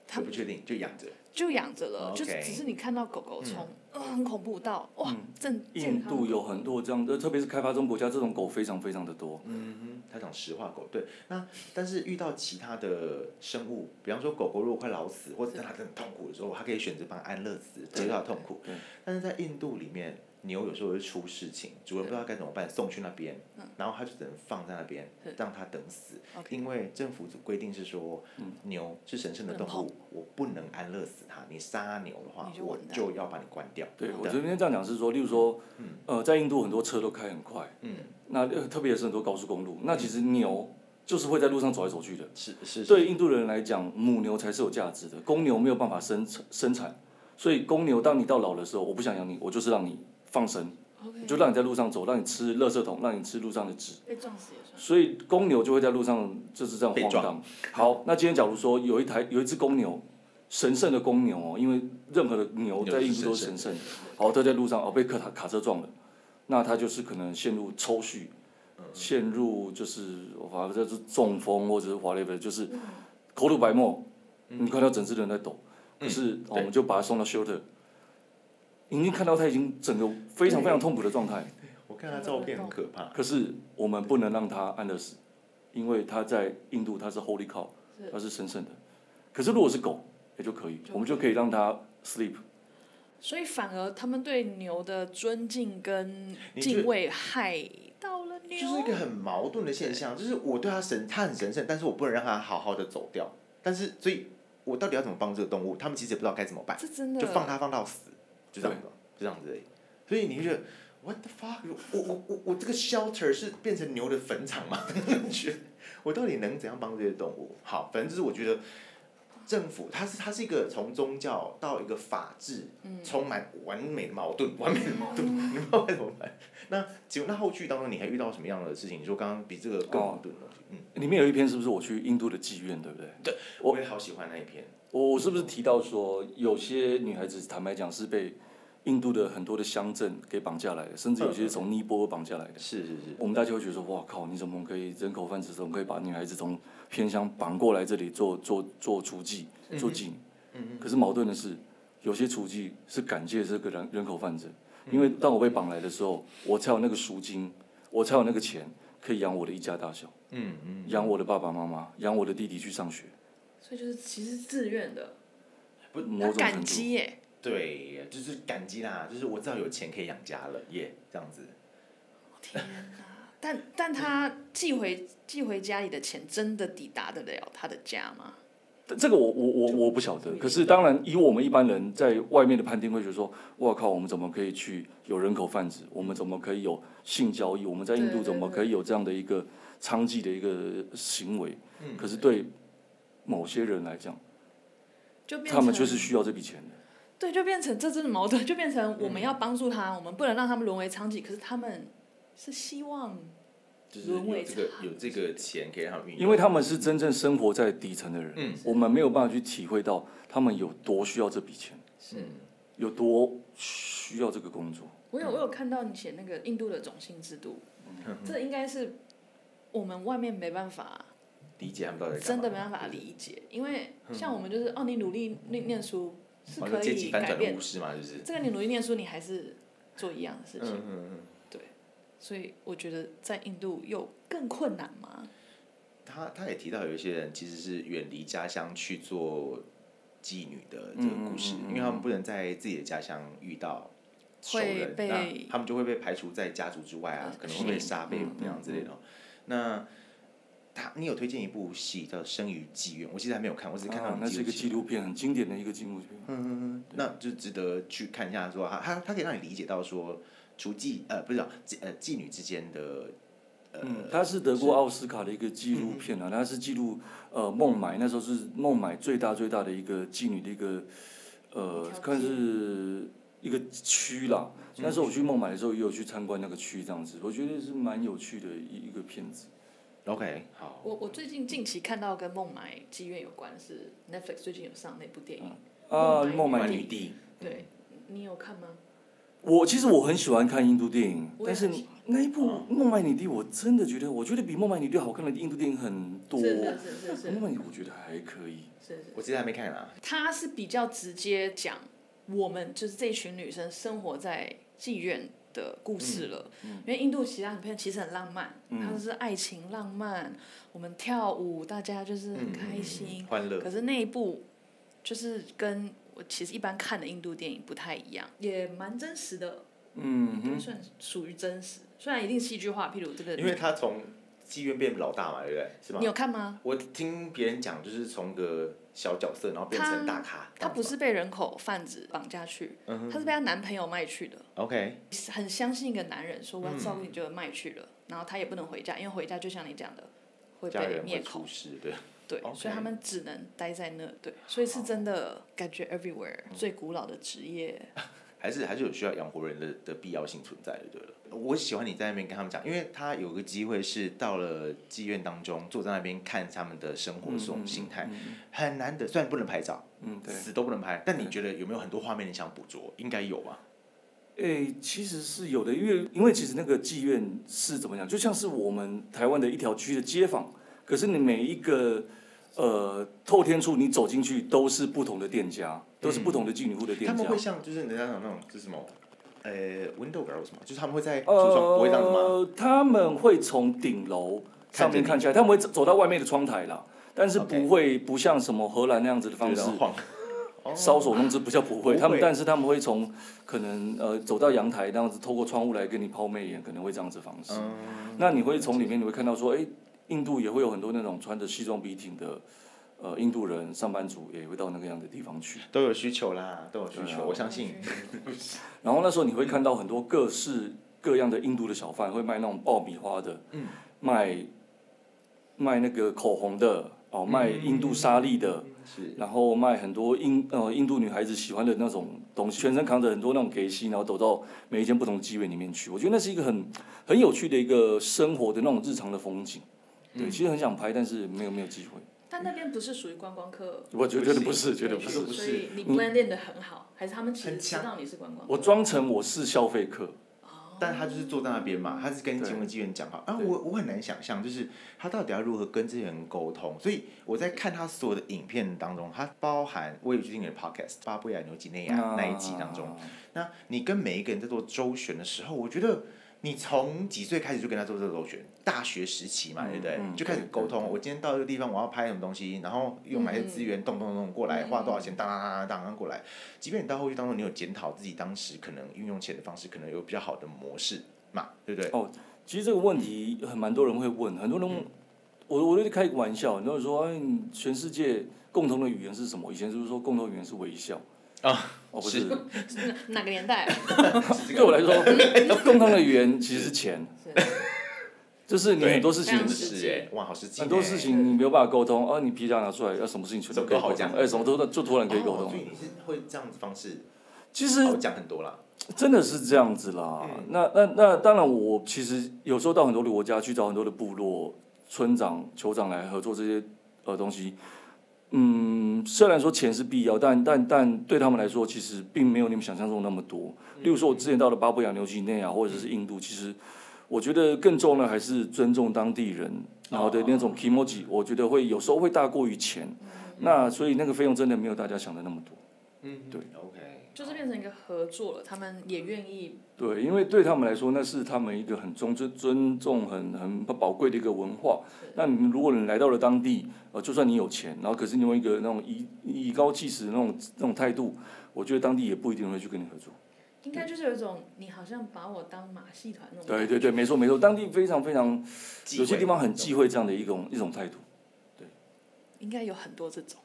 他不确定，就养着。就养着了，就只是你看到狗狗从很恐怖到哇，正印度有很多这样的，特别是开发中国家，这种狗非常非常的多。嗯哼，它讲实话狗，对。那但是遇到其他的生物，比方说狗狗如果快老死，或者它很痛苦的时候，它可以选择帮它安乐死，减少痛苦。但是在印度里面。牛有时候会出事情，主人不知道该怎么办，送去那边，然后他就只能放在那边，让它等死。因为政府规定是说，牛是神圣的动物，我不能安乐死它。你杀牛的话，我就要把你关掉。对，我这边这样讲是说，例如说，呃，在印度很多车都开很快，嗯那特别是很多高速公路，那其实牛就是会在路上走来走去的。是是。对印度人来讲，母牛才是有价值的，公牛没有办法生生产，所以公牛当你到老的时候，我不想养你，我就是让你。放生，Okay. 就让你在路上走，让你吃垃圾桶，让你吃路上的纸。被撞死也算。所以公牛就会在路上就是这样晃荡。好，那今天假如说有一台有一只公牛，神圣的公牛哦，因为任何的牛在印度都是神圣。好，它在路上哦被卡卡车撞了，那它就是可能陷入抽搐，嗯、陷入就是我反正就是中风或者是 whatever，就是口吐白沫，嗯、你看到整只人在抖，可是、嗯、我们就把它送到 shelter。已经看到他已经整个非常非常痛苦的状态。我看他照片很可怕。可是我们不能让他安乐死，因为他在印度他是 Holy Cow，他是神圣的。可是如果是狗也就可以，我们就可以让他 sleep。所以反而他们对牛的尊敬跟敬畏害到了牛。就是一个很矛盾的现象，就是我对他神，他很神圣，但是我不能让他好好的走掉。但是所以，我到底要怎么帮这个动物？他们其实也不知道该怎么办，就放他放到死。就这样子，就这样子而已。所以你觉得，What the fuck？我我我我这个 shelter 是变成牛的坟场吗？(laughs) 我到底能怎样帮这些动物？好，反正就是我觉得政府它是它是一个从宗教到一个法治，充满完美的矛盾，完美的矛盾，你不知道该怎么办？那请问那后续当中你还遇到什么样的事情？你说刚刚比这个更矛盾的东西，嗯，里面有一篇是不是我去印度的妓院，对不对？对，我也好喜欢那一篇。我我是不是提到说有些女孩子坦白讲是被印度的很多的乡镇给绑架来的，甚至有些是从尼泊尔绑架来的。是是是。我们大家会觉得说，哇靠，你怎么可以人口贩子怎么可以把女孩子从偏乡绑过来这里做做做雏妓做妓女？嗯嗯。可是矛盾的是，有些雏妓是感谢这个人人口贩子，因为当我被绑来的时候，我才有那个赎金，我才有那个钱可以养我的一家大小。嗯嗯。养我的爸爸妈妈，养我的弟弟去上学。所以就是其实自愿的，不某种感激耶。对，就是感激啦，就是我知道有钱可以养家了，耶，这样子。天哪！但但他寄回寄回家里的钱，真的抵达得了他的家吗？这个我我我我不晓得。可是当然，以我们一般人在外面的判定会觉得说，哇靠，我们怎么可以去有人口贩子？我们怎么可以有性交易？我们在印度怎么可以有这样的一个娼妓的一个行为？可是对某些人来讲，他们就是需要这笔钱的。对，就变成这真的矛盾，就变成我们要帮助他，嗯、我们不能让他们沦为娼妓，可是他们是希望沦为这个有这个钱可以让他们运用，因为他们是真正生活在底层的人，嗯、我们没有办法去体会到他们有多需要这笔钱，是。有多需要这个工作。我有我有看到你写那个印度的种姓制度，嗯、这应该是我们外面没办法理解，他们到底真的没办法理解，因为像我们就是哦，你努力念念书。是可以改变，是吗？就是这个，你努力念书，你还是做一样的事情。嗯嗯嗯。对，所以我觉得在印度又更困难吗？他他也提到有一些人其实是远离家乡去做妓女的这个故事，因为他们不能在自己的家乡遇到熟人，那他们就会被排除在家族之外啊，可能会被杀、被那样之类的。那他，你有推荐一部戏叫《生于妓院》，我其实还没有看，我只是看到、啊、那是一个纪录片，很经典的一个纪录片。嗯嗯嗯，那就值得去看一下说，说他他他可以让你理解到说，除妓呃不是妓呃妓女之间的嗯，他是得过奥斯卡的一个纪录片啊，他是记录呃孟买那时候是孟买最大最大的一个妓女的一个呃，看是一个区啦，那时候我去孟买的时候，也有去参观那个区，这样子，我觉得是蛮有趣的一一个片子。OK，好。我我最近近期看到跟孟买妓院有关是 Netflix 最近有上那部电影。啊，孟买女帝。对，你有看吗？我其实我很喜欢看印度电影，但是那一部《孟买女帝》我真的觉得，我觉得比《孟买女帝》好看的印度电影很多。是是是是。孟买女帝我觉得还可以。是是。我其实还没看啊。他是比较直接讲我们就是这群女生生活在妓院的故事了。嗯。因为印度其他影片其实很浪漫，它是爱情浪漫，我们跳舞，大家就是很开心，欢乐。可是那一部就是跟。我其实一般看的印度电影不太一样，也蛮真实的，嗯，都算属于真实，虽然一定戏剧化，譬如这个。因为他从妓院变老大嘛，对不对？是吗？你有看吗？我听别人讲，就是从个小角色，然后变成大咖。他不是被人口贩子绑架去，他是被他男朋友卖去的。OK。很相信一个男人，说我要照顾你，就卖去了，然后他也不能回家，因为回家就像你讲的，会被灭口。对。对.所以他们只能待在那。对，所以是真的感觉 everywhere 最古老的职业，(laughs) 还是还是有需要养活人的的必要性存在的，对了。我喜欢你在那边跟他们讲，因为他有个机会是到了妓院当中，坐在那边看他们的生活这种心态，很难得。虽然不能拍照，嗯，对，死都不能拍。但你觉得有没有很多画面你想捕捉？应该有吧？诶、欸，其实是有的，因为因为其实那个妓院是怎么样，就像是我们台湾的一条区的街坊。可是你每一个，呃，透天处你走进去都是不同的店家，都是不同的妓女户的店家。他们会像就是人家讲那种就是什么，呃，window girl 什么，就是他们会在橱窗不会这样子吗？呃，他们会从顶楼上面看起来，他们会走到外面的窗台啦，但是不会不像什么荷兰那样子的方式，(laughs) 搔首弄姿不叫不会，他们但是他们会从可能呃走到阳台那样子，透过窗户来跟你抛媚眼，可能会这样子方式。那你会从里面你会看到说，哎。印度也会有很多那种穿着西装笔挺的，呃，印度人上班族也会到那个样的地方去。都有需求啦，都有需求，啊、我相信。(laughs) 然后那时候你会看到很多各式各样的印度的小贩，会卖那种爆米花的，嗯、卖卖那个口红的，哦，卖印度沙粒的，是，然后卖很多印呃印度女孩子喜欢的那种东西，全身扛着很多那种给西，然后走到每一间不同机位里面去。我觉得那是一个很很有趣的一个生活的那种日常的风景。对，其实很想拍，但是没有没有机会。但那边不是属于观光客。我觉得不是，绝对不是。所以你 blend 的很好，还是他们其实知道你是观光客？我装成我是消费客。但他就是坐在那边嘛，他是跟金融机员讲话啊，我我很难想象，就是他到底要如何跟这些人沟通。所以我在看他所有的影片当中，他包含我有去听你的 podcast《巴布亚牛几内亚》那一集当中，那你跟每一个人在做周旋的时候，我觉得。你从几岁开始就跟他做这个周旋？大学时期嘛，对不对？就开始沟通。我今天到这个地方，我要拍什么东西，然后用哪些资源，动动动过来，花多少钱，当当当当当过来。即便你到后续当中，你有检讨自己当时可能运用钱的方式，可能有比较好的模式嘛，对不对？哦，其实这个问题很蛮多人会问，很多人，我我就开一个玩笑，很多人说，哎，全世界共同的语言是什么？以前就是说共同语言是微笑？啊，哦不是，(laughs) 哪个年代？(laughs) 对我来说，(laughs) 共同的语言其实是钱，就是你很多事情，很多事情你没有办法沟通，哦，你皮夹拿出来，要什么事情全都可以沟通，哎，什么都就突然可以沟通。所以你是会这样子方式，其实讲很多啦，真的是这样子啦。那那那当然，我其实有时候到很多的国家去找很多的部落村长、酋长来合作这些呃东西。嗯，虽然说钱是必要，但但但对他们来说，其实并没有你们想象中那么多。例如说，我之前到了巴布亚纽几内亚或者是印度，其实我觉得更重要的还是尊重当地人，然后的那种 kimoji，我觉得会有时候会大过于钱。那所以那个费用真的没有大家想的那么多。嗯，对，OK。就是变成一个合作了，他们也愿意。对，因为对他们来说，那是他们一个很尊尊尊重、很很宝贵的一个文化。那你如果你来到了当地，呃，就算你有钱，然后可是你用一个那种以以高气使的那种那种态度，我觉得当地也不一定会去跟你合作。应该就是有一种你好像把我当马戏团那种。对对对，没错没错，当地非常非常，有些地方很忌讳这样的一种一种态度。对。应该有很多这种。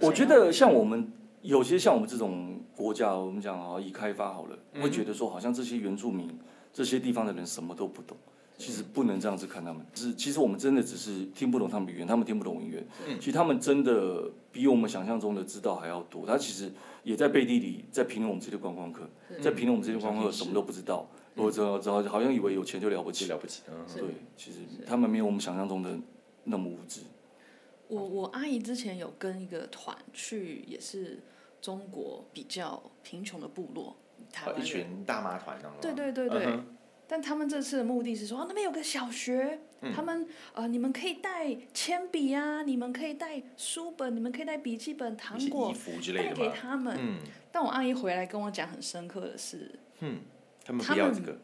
我觉得像我们。有些像我们这种国家，我们讲啊，已开发好了，会觉得说好像这些原住民这些地方的人什么都不懂。其实不能这样子看他们，是其实我们真的只是听不懂他们语言，他们听不懂音乐。嗯、其实他们真的比我们想象中的知道还要多。他其实也在背地里在评论我们这些观光客，在评论我们这些观光客什么都不知道，我知道知道好像以为有钱就了不起，了不起。嗯、对，其实他们没有我们想象中的那么无知。我我阿姨之前有跟一个团去，也是中国比较贫穷的部落，台湾、哦、一群大妈团，对对对对。嗯、但他们这次的目的是说，啊、那边有个小学，嗯、他们呃，你们可以带铅笔啊，你们可以带书本，你们可以带笔记本、糖果带给他们。嗯、但我阿姨回来跟我讲很深刻的是，嗯，他们不要这个。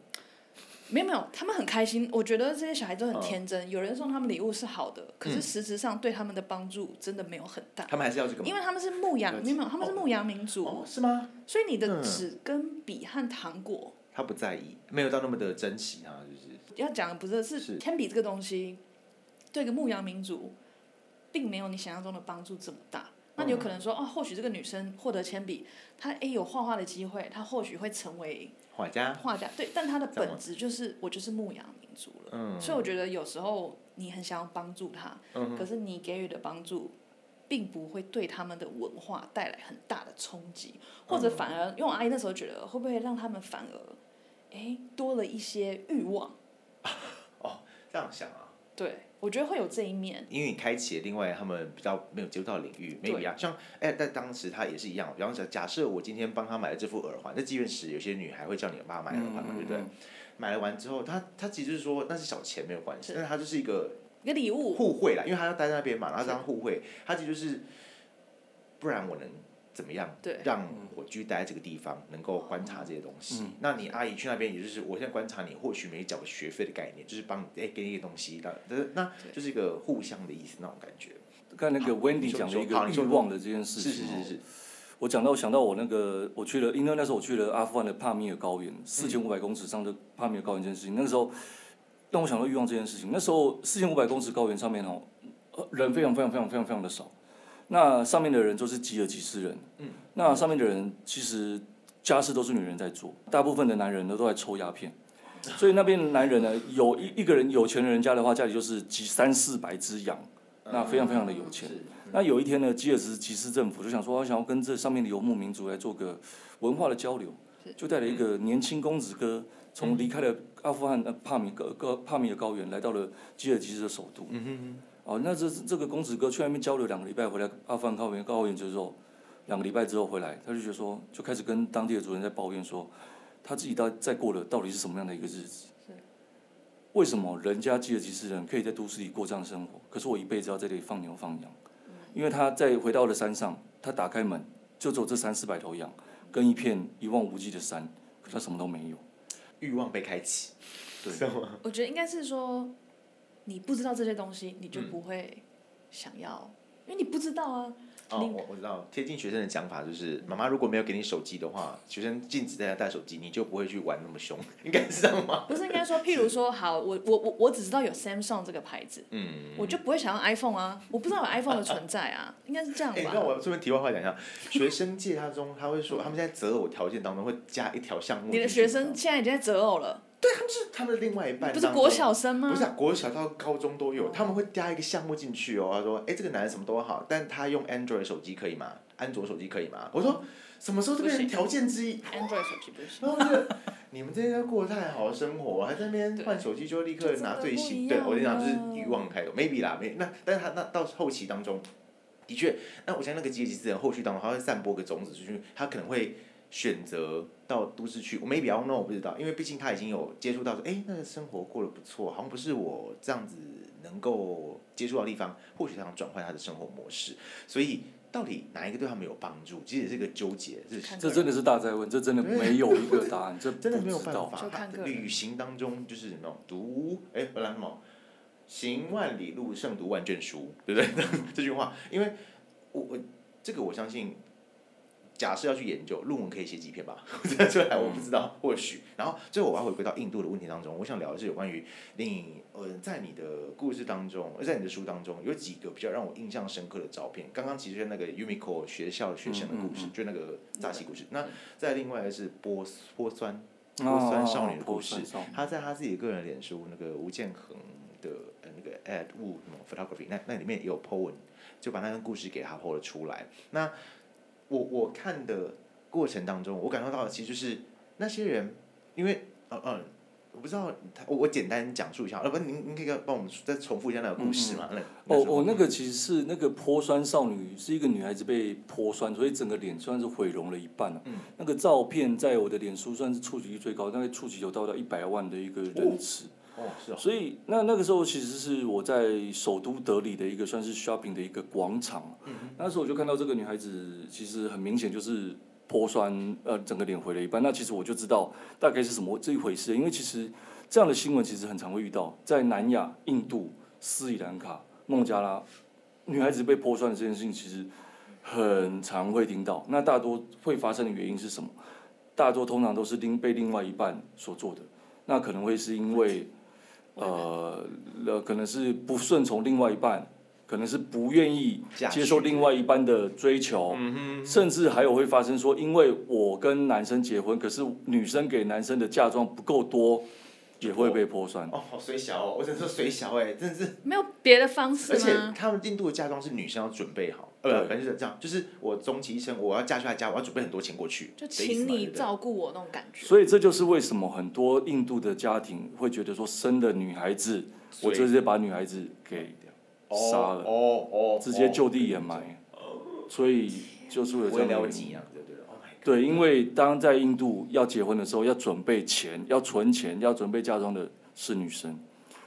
没有没有，他们很开心。我觉得这些小孩都很天真。有人送他们礼物是好的，可是实质上对他们的帮助真的没有很大。他们还是要这个吗？因为他们是牧羊，没有，他们是牧羊民族。哦，是吗？所以你的纸跟笔和糖果，他不在意，没有到那么的珍惜啊，就是。要讲的不是是铅笔这个东西，对一个牧羊民族，并没有你想象中的帮助这么大。那你有可能说，哦，或许这个女生获得铅笔，她诶有画画的机会，她或许会成为。画家，画家对，但他的本质就是我就是牧羊民族了，嗯、所以我觉得有时候你很想要帮助他，嗯、可是你给予的帮助，并不会对他们的文化带来很大的冲击，或者反而，因为我阿姨那时候觉得会不会让他们反而，哎，多了一些欲望。(laughs) 哦，这样想啊。对。我觉得会有这一面，因为你开启了另外他们比较没有接触到的领域，maybe 啊，像哎，在当时他也是一样，比方说，假设我今天帮他买了这副耳环，在妓院时有些女孩会叫你爸买耳环嘛，嗯、对不对？买了完之后，他他其实是说那是小钱没有关系，但是他就是一个一个礼物互惠啦，因为他要待在那边嘛，然后这样互惠，他其实就是不然我能。怎么样？对，让我继续待在这个地方，能够观察这些东西。嗯、那你阿姨去那边，也就是我现在观察你，或许没缴学费的概念，就是帮你哎给你一个东西，那那就是一个互相的意思那种感觉。刚才那个 Wendy 讲的一个欲望的这件事情，是是是是。我讲到想到我那个我去了，因为那时候我去了阿富汗的帕米尔高原，四千五百公尺上的帕米尔高原这件事情，那个时候让我想到欲望这件事情。那时候四千五百公尺高原上面哦，人非常非常非常非常非常的少。那上面的人都是吉尔吉斯人，嗯，那上面的人其实家事都是女人在做，大部分的男人呢都在抽鸦片，所以那边的男人呢，有一一个人有钱的人家的话，家里就是几三四百只羊，那非常非常的有钱。那有一天呢，吉尔吉斯政府就想说，我想要跟这上面的游牧民族来做个文化的交流，就带了一个年轻公子哥，从离开了阿富汗帕米高高帕米尔高原，来到了吉尔吉斯的首都。哦，那这这个公子哥去那边交流两个礼拜，回来阿富汗高原高原之后，两个礼拜之后回来，他就觉得说，就开始跟当地的主人在抱怨说，他自己到在过的到底是什么样的一个日子？是为什么人家吉尔吉斯人可以在都市里过这样的生活，可是我一辈子要在这里放牛放羊？因为他在回到了山上，他打开门就只有这三四百头羊，跟一片一望无际的山，可他什么都没有，欲望被开启，对，我觉得应该是说。你不知道这些东西，你就不会想要，嗯、因为你不知道啊。哦，我我知道，贴近学生的讲法就是，妈妈如果没有给你手机的话，学生禁止在家带手机，你就不会去玩那么凶，应该是这样吗？不是应该说，譬如说，好，(laughs) 我我我我只知道有 Samsung 这个牌子，嗯，我就不会想要 iPhone 啊，我不知道有 iPhone 的存在啊，应该是这样吧？欸、那我顺便题外话讲一下，学生界他中他会说，他们现在择偶条件当中会加一条项目。你的学生现在已经在择偶了。对，他们是他们的另外一半，不是国小生吗？不是啊，国小到高中都有，他们会加一个项目进去哦。他说：“哎，这个男人什么都好，但他用 Android 手机可以吗？安卓手机可以吗？”我说：“什么时候这变成条件之一？Android 手机不行。”然后我觉得你们这些过得太好的生活，还在那边换手机就立刻拿最新。对，我跟你讲，就是欲望太多，maybe 啦，没那，但是他那到后期当中，的确，那我相信那个吉尔吉斯人后续当中，他会散播个种子出去，他可能会。选择到都市去，我 maybe I don't know，我不知道，因为毕竟他已经有接触到说，哎，那个生活过得不错，好像不是我这样子能够接触到的地方，或许他想转换他的生活模式，所以到底哪一个对他们有帮助，其实也是个纠结。这这真的是大哉问，这真的没有一个答案，这 (laughs) 真的没有办法。旅行当中就是那种读，哎，本来什么行万里路胜读万卷书，对不对？(laughs) 这句话，因为我我这个我相信。假设要去研究论文，可以写几篇吧？(laughs) 这还我不知道，或许。然后最后我要回归到印度的问题当中，我想聊的是有关于你呃，在你的故事当中，在你的书当中，有几个比较让我印象深刻的照片。刚刚其实那个 Umicore 学校学生的故事，嗯嗯嗯、就那个扎西故事。那再另外的是波波酸波酸少女的故事。他在他自己个人脸书那个吴建衡的呃那个 Ed Wu 什么 Photography 那那里面也有 po 文，就把那个故事给他 po 了出来。那我我看的过程当中，我感受到的其实就是那些人，因为呃呃。我不知道，我我简单讲述一下，要不然您您可以帮我们再重复一下那个故事嘛？嗯、那哦哦，那个其实是那个泼酸少女是一个女孩子被泼酸，所以整个脸算是毁容了一半，啊、嗯、那个照片在我的脸书算是触及率最高，大概触及有到达一百万的一个人次。哦，是哦。所以那那个时候其实是我在首都德里的一个算是 shopping 的一个广场，嗯、那时候我就看到这个女孩子，其实很明显就是。泼酸，呃，整个脸毁了一半。那其实我就知道大概是什么这一回事，因为其实这样的新闻其实很常会遇到，在南亚、印度、斯里兰卡、孟加拉，女孩子被泼酸的这件事情其实很常会听到。那大多会发生的原因是什么？大多通常都是另被另外一半所做的。那可能会是因为，呃，呃，可能是不顺从另外一半。可能是不愿意接受另外一半的追求，甚至还有会发生说，因为我跟男生结婚，可是女生给男生的嫁妆不够多，也会被泼酸。哦，好水小哦，我只能说水小哎，真的是没有别的方式。而且他们印度的嫁妆是女生要准备好，呃，反正就是这样，就是我终其一生，我要嫁去他家，我要准备很多钱过去，就请你照顾我那种感觉。所以这就是为什么很多印度的家庭会觉得说，生的女孩子，我就直接把女孩子给。杀了，哦哦，直接就地掩埋，所以就是为了这样的原因。对，因为当在印度要结婚的时候，要准备钱，要存钱，要准备嫁妆的是女生。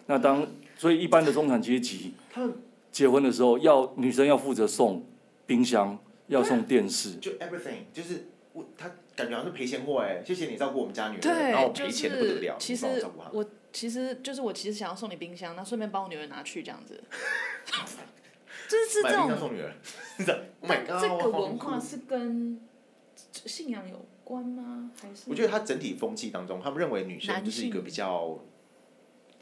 那当所以一般的中产阶级，结婚的时候要女生要负责送冰箱，要送电视，就 everything，就是我他感觉好像是赔钱货哎，谢谢你照顾我们家女儿，然后赔钱的不得了，其实我。其实就是我，其实想要送你冰箱，那顺便帮我女儿拿去这样子。(laughs) 就是是这种。买冰箱送女儿。(laughs) 但这个文化是跟信仰有关吗？还是？我觉得他整体风气当中，他们认为女生就是一个比较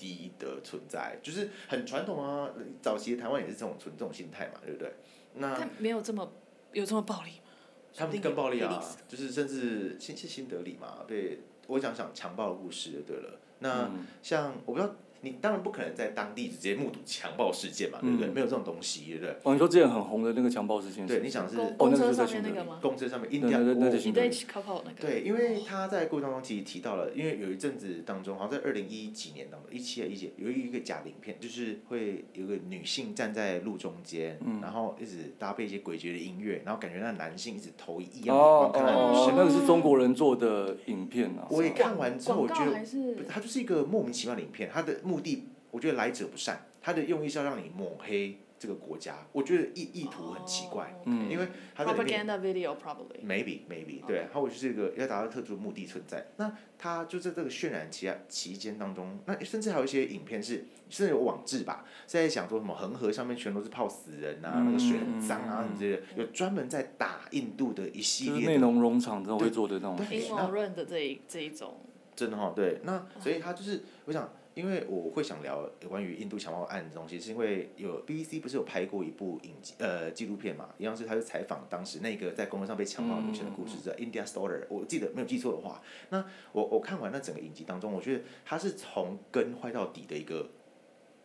低的存在，就是很传统啊。早期的台湾也是这种存这种心态嘛，对不对？那但没有这么有这么暴力吗？他们更暴力啊，就是甚至新新德里嘛，对，我讲讲强暴的故事就对了。那像我不知道。你当然不可能在当地直接目睹强暴事件嘛，对不对？没有这种东西，对不对？哦，你说之前很红的那个强暴事件，对，你想是公车上面那个吗？公车上面，印第安，你对考考那个？对，因为他在故事当中其实提到了，因为有一阵子当中，好像在二零一几年当中，一七还一几，有一个假影片，就是会有个女性站在路中间，然后一直搭配一些诡谲的音乐，然后感觉那男性一直投一样的眼光看女生。那个是中国人做的影片啊。我也看完之后，我觉得他就是一个莫名其妙的影片，他的目的。我觉得来者不善，他的用意是要让你抹黑这个国家。我觉得意意图很奇怪，因为他在里面。Propaganda video probably。Maybe maybe 对，他会是一个要达到特殊的目的存在。那他就在这个渲染期期间当中，那甚至还有一些影片是，甚至有网志吧，是在讲说什么恒河上面全都是泡死人啊，那个水很脏啊什么之类的，有专门在打印度的一系列。内容农场都会做的那种。阴谋论的这一这一种。真的哈，对，那所以他就是我想。因为我会想聊有关于印度强暴案的东西，是因为有 BBC 不是有拍过一部影集呃纪录片嘛？一样是他是采访当时那个在公路上被强暴女生的故事，叫 India's Daughter。我记得没有记错的话，那我我看完那整个影集当中，我觉得他是从根坏到底的一个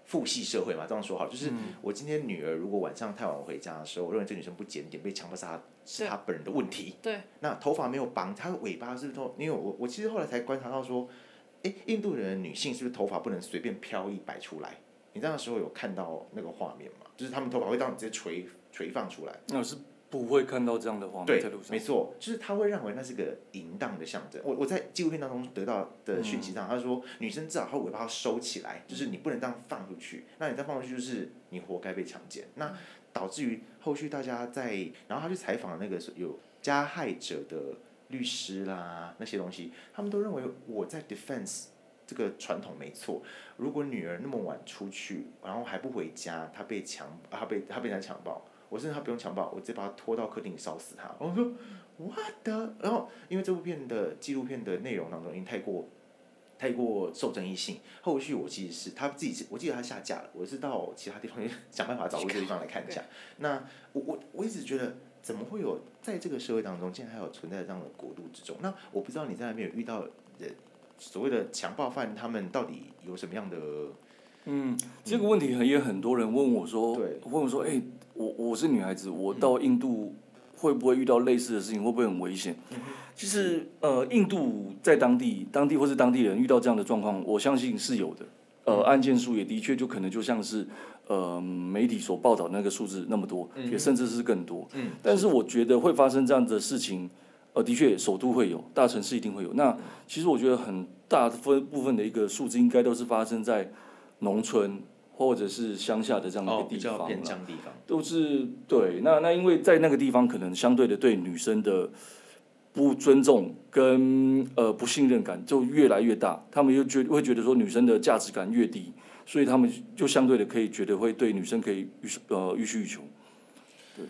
父系社会嘛，这样说好，就是我今天女儿如果晚上太晚回家的时候，我认为这女生不检点被强暴杀是她本人的问题。对。那头发没有绑，她的尾巴是不是都？因为我我其实后来才观察到说。哎，印度人的女性是不是头发不能随便飘逸摆出来？你这样的时候有看到那个画面吗？就是他们头发会这样直接垂垂放出来。那是不会看到这样的画面在路上。没错，就是他会认为那是个淫荡的象征。我我在纪录片当中得到的讯息上，他说女生至少她尾巴要收起来，就是你不能这样放出去。那你再放出去，就是你活该被强奸。那导致于后续大家在，然后他去采访那个有加害者的。律师啦，那些东西，他们都认为我在 defense 这个传统没错。如果女儿那么晚出去，然后还不回家，她被强，她被她被人家强暴，我甚至她不用强暴，我直接把她拖到客厅里烧死她。我说 what the？然后因为这部片的纪录片的内容当中已经太过太过受争议性，后续我其实是他自己，我记得他下架了，我是到其他地方去想办法找一个地方来看一下。(laughs) 那我我我一直觉得。怎么会有在这个社会当中，竟然还有存在这样的国度之中？那我不知道你在那边有遇到人所谓的强暴犯他们到底有什么样的？嗯，这个问题也很多人问我说，对问我说，哎、欸，我我是女孩子，我到印度会不会遇到类似的事情？会不会很危险？嗯、其实，呃，印度在当地，当地或是当地人遇到这样的状况，我相信是有的。呃，案件数也的确就可能就像是呃媒体所报道那个数字那么多，嗯、也甚至是更多。嗯，但是我觉得会发生这样的事情，呃，的确首都会有，大城市一定会有。那其实我觉得很大分部分的一个数字，应该都是发生在农村或者是乡下的这样的一个地方，哦、偏乡地方都是对。那那因为在那个地方，可能相对的对女生的。不尊重跟呃不信任感就越来越大，他们又觉会觉得说女生的价值感越低，所以他们就相对的可以觉得会对女生可以予呃予取予求，对，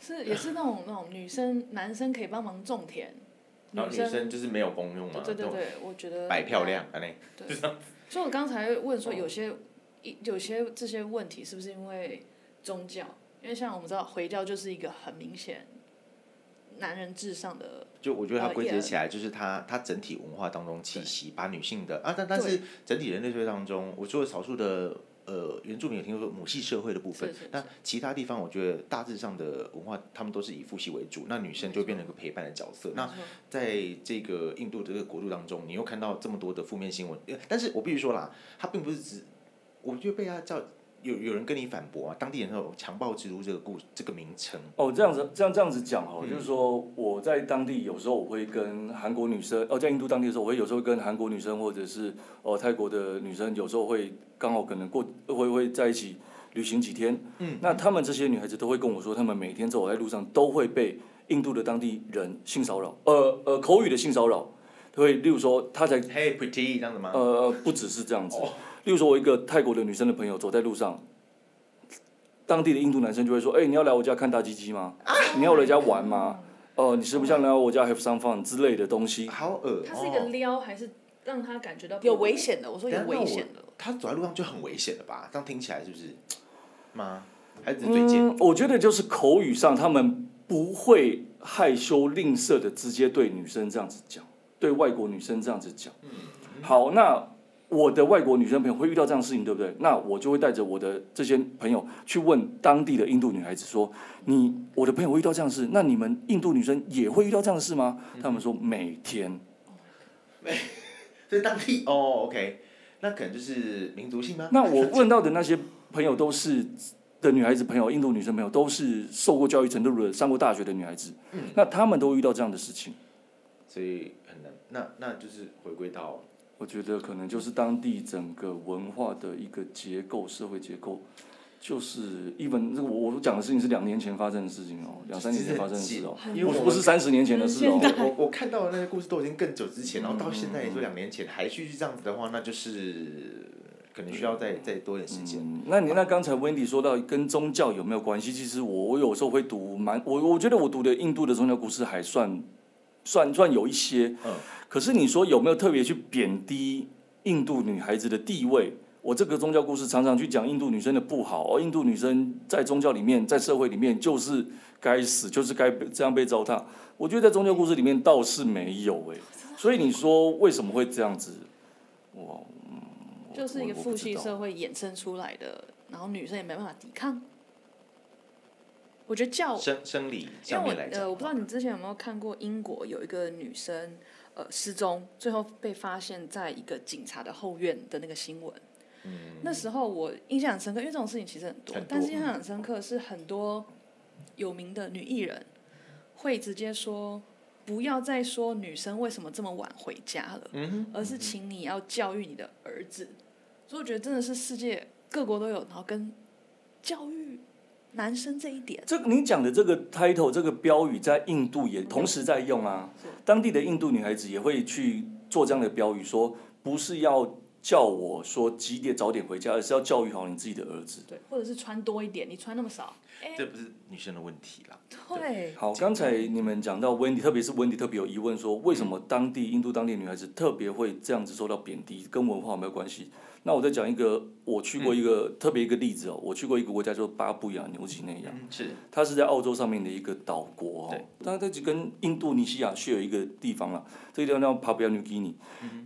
是也是那种那种女生男生可以帮忙种田，然后女生就是没有功用嘛，对对对，我觉得摆漂亮，对，所以我刚才问说有些一有些这些问题是不是因为宗教？因为像我们知道回教就是一个很明显。男人至上的，就我觉得它归结起来就是它它整体文化当中气息，把女性的啊，但但是整体人类社会当中，我说少数的呃原住民有听说母系社会的部分，那其他地方我觉得大致上的文化，他们都是以父系为主，那女生就变成一个陪伴的角色。那在这个印度这个国度当中，你又看到这么多的负面新闻，但是我必须说啦，它并不是指，我觉得被它叫。有有人跟你反驳啊？当地人有强暴之都这个故这个名称哦，这样子这样这样子讲哦，嗯、就是说我在当地有时候我会跟韩国女生哦，在印度当地的时候，我会有时候跟韩国女生或者是哦泰国的女生，有时候会刚好可能过会会在一起旅行几天。嗯，那他们这些女孩子都会跟我说，他们每天走在路上都会被印度的当地人性骚扰，呃呃口语的性骚扰，会例如说他在 Hey pretty 这样子吗？呃不只是这样子。哦 (laughs) 例如说，我一个泰国的女生的朋友走在路上，当地的印度男生就会说：“哎、欸，你要来我家看大鸡鸡吗？(laughs) 你要来我家玩吗？哦、呃，你是不是想来我家 have some fun 之类的东西？”好恶。他是一个撩，还是让他感觉到有危险的？我说有危险的。他走在路上就很危险了吧？这样听起来是不是？吗？还是最近、嗯？我觉得就是口语上，他们不会害羞吝啬的直接对女生这样子讲，对外国女生这样子讲。好，那。我的外国女生朋友会遇到这样的事情，对不对？那我就会带着我的这些朋友去问当地的印度女孩子说：“你，我的朋友会遇到这样的事，那你们印度女生也会遇到这样的事吗？”他们说每天。每，(laughs) 所以当地哦，OK，那可能就是民族性吗？那我问到的那些朋友都是的女孩子朋友，印度女生朋友都是受过教育程度的、上过大学的女孩子。嗯，那他们都遇到这样的事情，所以很难。那那就是回归到。我觉得可能就是当地整个文化的一个结构，社会结构，就是 even 这个我我讲的事情是两年前发生的事情哦，两三年前发生的事哦，因为不是三十年前的事哦。我我看到的那些故事都已经更久之前，然后到现在也就两年前还继续这样子的话，那就是可能需要再再多点时间。嗯，那你那刚才 Wendy 说到跟宗教有没有关系？其实我我有时候会读蛮我我觉得我读的印度的宗教故事还算算算有一些。嗯。可是你说有没有特别去贬低印度女孩子的地位？我这个宗教故事常常去讲印度女生的不好，而印度女生在宗教里面，在社会里面就是该死，就是该这样被糟蹋。我觉得在宗教故事里面倒是没有哎，所以你说为什么会这样子？我就是一个父系社会衍生出来的，然后女生也没办法抵抗。我觉得教生生理因为我呃，我不知道你之前有没有看过英国有一个女生。呃，失踪，最后被发现在一个警察的后院的那个新闻。嗯，那时候我印象很深刻，因为这种事情其实很多，很多，但是印象很深刻是很多有名的女艺人会直接说，不要再说女生为什么这么晚回家了，嗯，而是请你要教育你的儿子。所以我觉得真的是世界各国都有，然后跟教育。男生这一点，这你讲的这个 title 这个标语在印度也同时在用啊，当地的印度女孩子也会去做这样的标语，说不是要叫我说几点早点回家，而是要教育好你自己的儿子。对，或者是穿多一点，你穿那么少，欸、这不是女生的问题啦。对。好，刚才你们讲到温迪，特别是温迪特别有疑问说，为什么当地印度当地女孩子特别会这样子受到贬低，跟文化有没有关系？那我再讲一个，我去过一个、嗯、特别一个例子哦，我去过一个国家叫巴布亚纽几内亚，是，它是在澳洲上面的一个岛国哦，它它就跟印度尼西亚是有一个地方啦，这个地方叫巴布亚纽几内，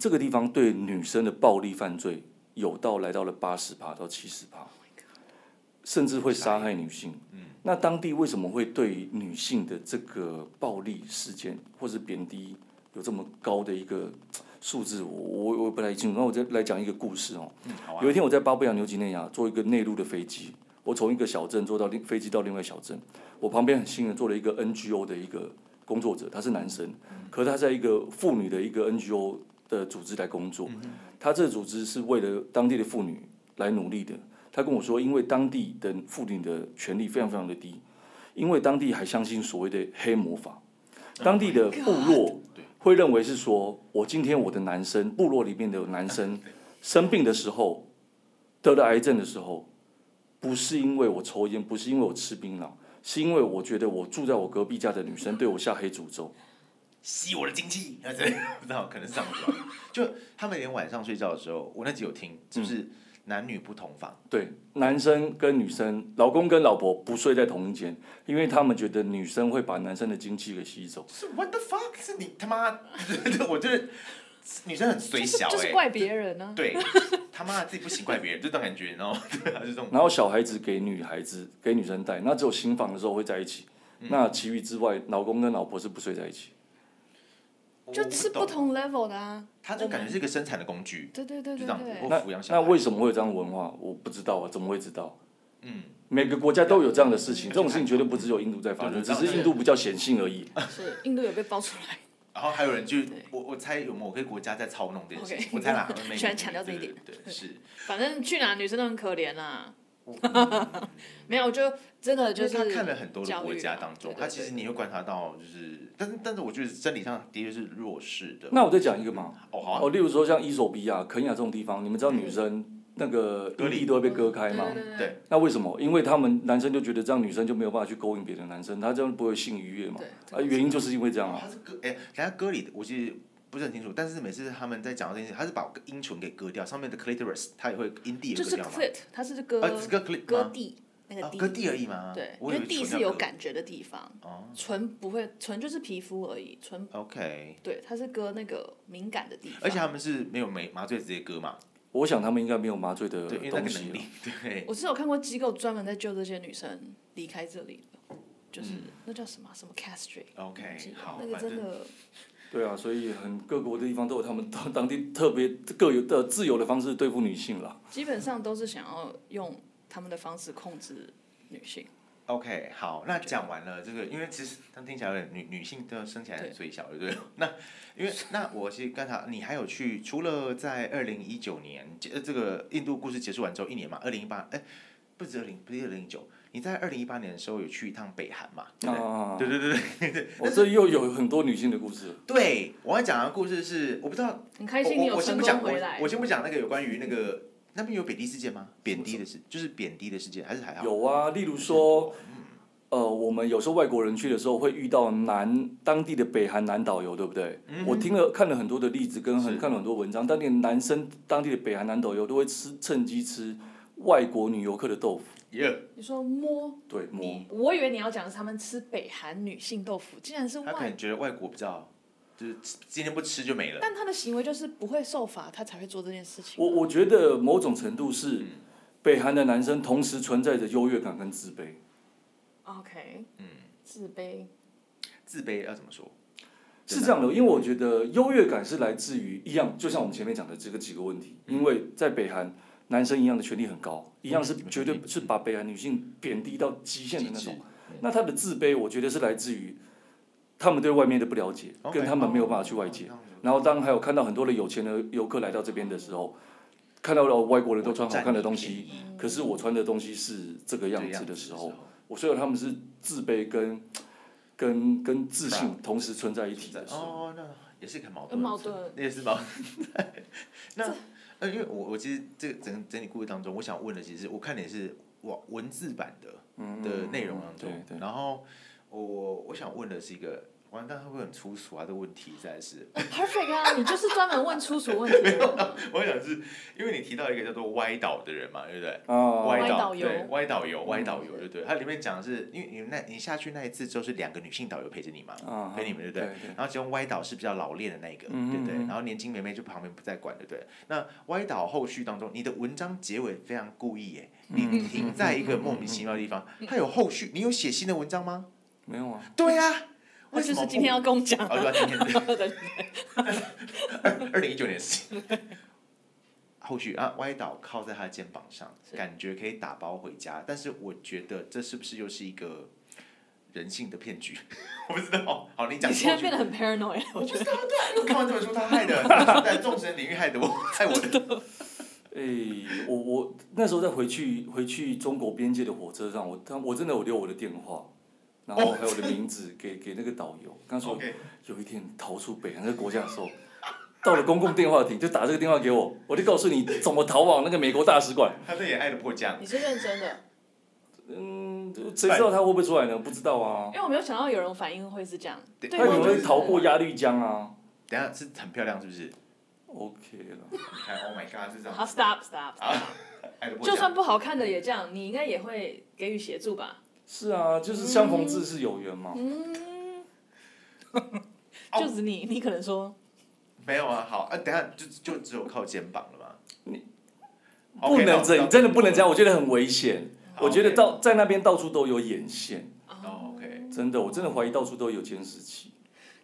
这个地方对女生的暴力犯罪有到来到了八十趴到七十趴，甚至会杀害女性。那当地为什么会对女性的这个暴力事件或者贬低有这么高的一个？数字我我我不太清楚，那我再来讲一个故事哦。嗯啊、有一天我在巴布亚纽几内亚坐一个内陆的飞机，我从一个小镇坐到另飞机到另外小镇，我旁边很幸运坐了一个 NGO 的一个工作者，他是男生，可是他在一个妇女的一个 NGO 的组织来工作，他这个组织是为了当地的妇女来努力的。他跟我说，因为当地的妇女的权利非常非常的低，因为当地还相信所谓的黑魔法，当地的部落。会认为是说，我今天我的男生部落里面的男生 (laughs) 生病的时候，得了癌症的时候，不是因为我抽烟，不是因为我吃槟榔，是因为我觉得我住在我隔壁家的女生对我下黑诅咒，吸我的精气，(laughs) 不知道可能是这样子。就他们连晚上睡觉的时候，我那集有听，就是。嗯男女不同房，对，男生跟女生，老公跟老婆不睡在同一间，因为他们觉得女生会把男生的精气给吸走。是 What the fuck？是你他妈，(laughs) 我就是女生很随小，就是怪别人呢、啊。对，他妈自己不行怪别人，就这种感觉，然后 (laughs) 对啊，就这种。然后小孩子给女孩子给女生带，那只有新房的时候会在一起，嗯、那其余之外，老公跟老婆是不睡在一起。就是不同 level 的啊，他就感觉是一个生产的工具，对对对对对，那那为什么会有这样的文化？我不知道啊，怎么会知道？嗯，每个国家都有这样的事情，这种事情绝对不只有印度在发生，只是印度比较显性而已。(laughs) 是印度有被爆出来，(laughs) 然后还有人就我我猜有某个国家在操弄这件事，我猜哪？(laughs) 喜欢强调这一点，对是，反正去哪女生都很可怜啊。(laughs) 没有，就真的就是他看了很多的国家当中，他其实你会观察到，就是，但是但是我觉得生理上的确是弱势的。那我再讲一个嘛，哦好，哦，例如说像伊索比亚、肯亚这种地方，你们知道女生那个隔离都会被割开吗？对。那为什么？因为他们男生就觉得这样女生就没有办法去勾引别的男生，他这样不会性愉悦嘛？啊，原因就是因为这样啊。他是割，哎，人家割里的，我其实。不是很清楚，但是每次他们在讲到这件事，他是把阴唇给割掉，上面的 clitoris 他也会阴蒂也割掉吗？就是 clit，他是割割 clit 割地那个地，割地而已吗？对，因为地是有感觉的地方，哦唇不会，唇就是皮肤而已，唇。OK。对，它是割那个敏感的地方。而且他们是没有没麻醉直接割嘛？我想他们应该没有麻醉的东西。对。我是有看过机构专门在救这些女生离开这里的，就是那叫什么什么 castrate？OK，好，那个真的。对啊，所以很各国的地方都有他们当当地特别各有的自由的方式对付女性了。基本上都是想要用他们的方式控制女性。OK，好，那讲完了这个，因为其实他听起来有点女女性都生起来很最小，对不对？(laughs) 那因为那我其实刚才你还有去，除了在二零一九年呃这个印度故事结束完之后一年嘛，二零一八哎不止二零不是二零一九。你在二零一八年的时候有去一趟北韩嘛？啊，对对对对对。(laughs) 我这又有很多女性的故事。对，我要讲的故事是，我不知道。很开心你有成功回来。我先不讲那个有关于那个那边有贬低事件吗？贬低的事就是贬低的事件还是还好？有啊，例如说，呃，我们有时候外国人去的时候会遇到男当地的北韩男导游，对不对？我听了看了很多的例子，跟很看了很多文章，当地男生当地的北韩男导游都会吃趁机吃外国女游客的豆腐。你说摸？对摸。我以为你要讲的是他们吃北韩女性豆腐，竟然是外。他可能觉得外国比较，就是今天不吃就没了。但他的行为就是不会受罚，他才会做这件事情。我我觉得某种程度是，北韩的男生同时存在着优越感跟自卑。OK。嗯。自卑。自卑要怎么说？是这样的，因为我觉得优越感是来自于一样，就像我们前面讲的这个几个问题，因为在北韩。男生一样的权利很高，一样是绝对是把北韩女性贬低到极限的那种。那他的自卑，我觉得是来自于他们对外面的不了解，跟他们没有办法去外界。然后当还有看到很多的有钱的游客来到这边的时候，看到了外国人都穿好看的东西，可是我穿的东西是这个样子的时候，我所以他们是自卑跟跟跟自信同时存在一体的时候。哦，那也是很矛盾。矛盾。也是矛盾。(laughs) 那。呃，因为我我其实这个整整体故事当中，我想问的其实我看你是网文字版的的内容当中，然后我我想问的是一个。完蛋，会不会很粗俗啊？这个问题实在是。Perfect 啊！你就是专门问粗俗问题。(laughs) 没有，我想是因为你提到一个叫做歪导的人嘛，对不对？哦。歪导游。歪导游，歪导游，对不对？它里面讲的是，因为你那，你下去那一次之后是两个女性导游陪着你嘛，陪你们，对不对？然后其中歪导是比较老练的那个，对不对？然后年轻妹妹就旁边不再管，对不对？那歪导后续当中，你的文章结尾非常故意耶，你停在一个莫名其妙的地方，它有后续，你有写新的文章吗？没有啊。对呀。那就是今天要跟我们讲。哦，对，今天 (laughs) 对对二二零一九年的事情。后续啊，歪倒靠在他的肩膀上，感觉可以打包回家。但是我觉得这是不是又是一个人性的骗局？(laughs) 我不知道。好，你讲。你现在变得很 paranoid。我不知道，对，我看完这本书，(laughs) 他害的，在众神领域害的我，害我的。哎，我我那时候在回去回去中国边界的火车上，我他我真的我留我的电话。然后还有我的名字给给那个导游，刚说有一天逃出北韩这个国家的时候，到了公共电话亭就打这个电话给我，我就告诉你怎么逃往那个美国大使馆。他这也爱的迫降。你是认真的？嗯，谁知道他会不会出来呢？不知道啊。因为我没有想到有人反应会是这样。他以为会逃过鸭绿江啊。等下是很漂亮是不是？OK 了。你看，Oh my God，是这样。好，Stop Stop。就算不好看的也这样，你应该也会给予协助吧？是啊，就是相逢自是有缘嘛。嗯，就是你，你可能说没有啊，好啊，等下就就只有靠肩膀了吧。你不能这样，真的不能这样，我觉得很危险。我觉得到在那边到处都有眼线。哦，OK。真的，我真的怀疑到处都有监视器。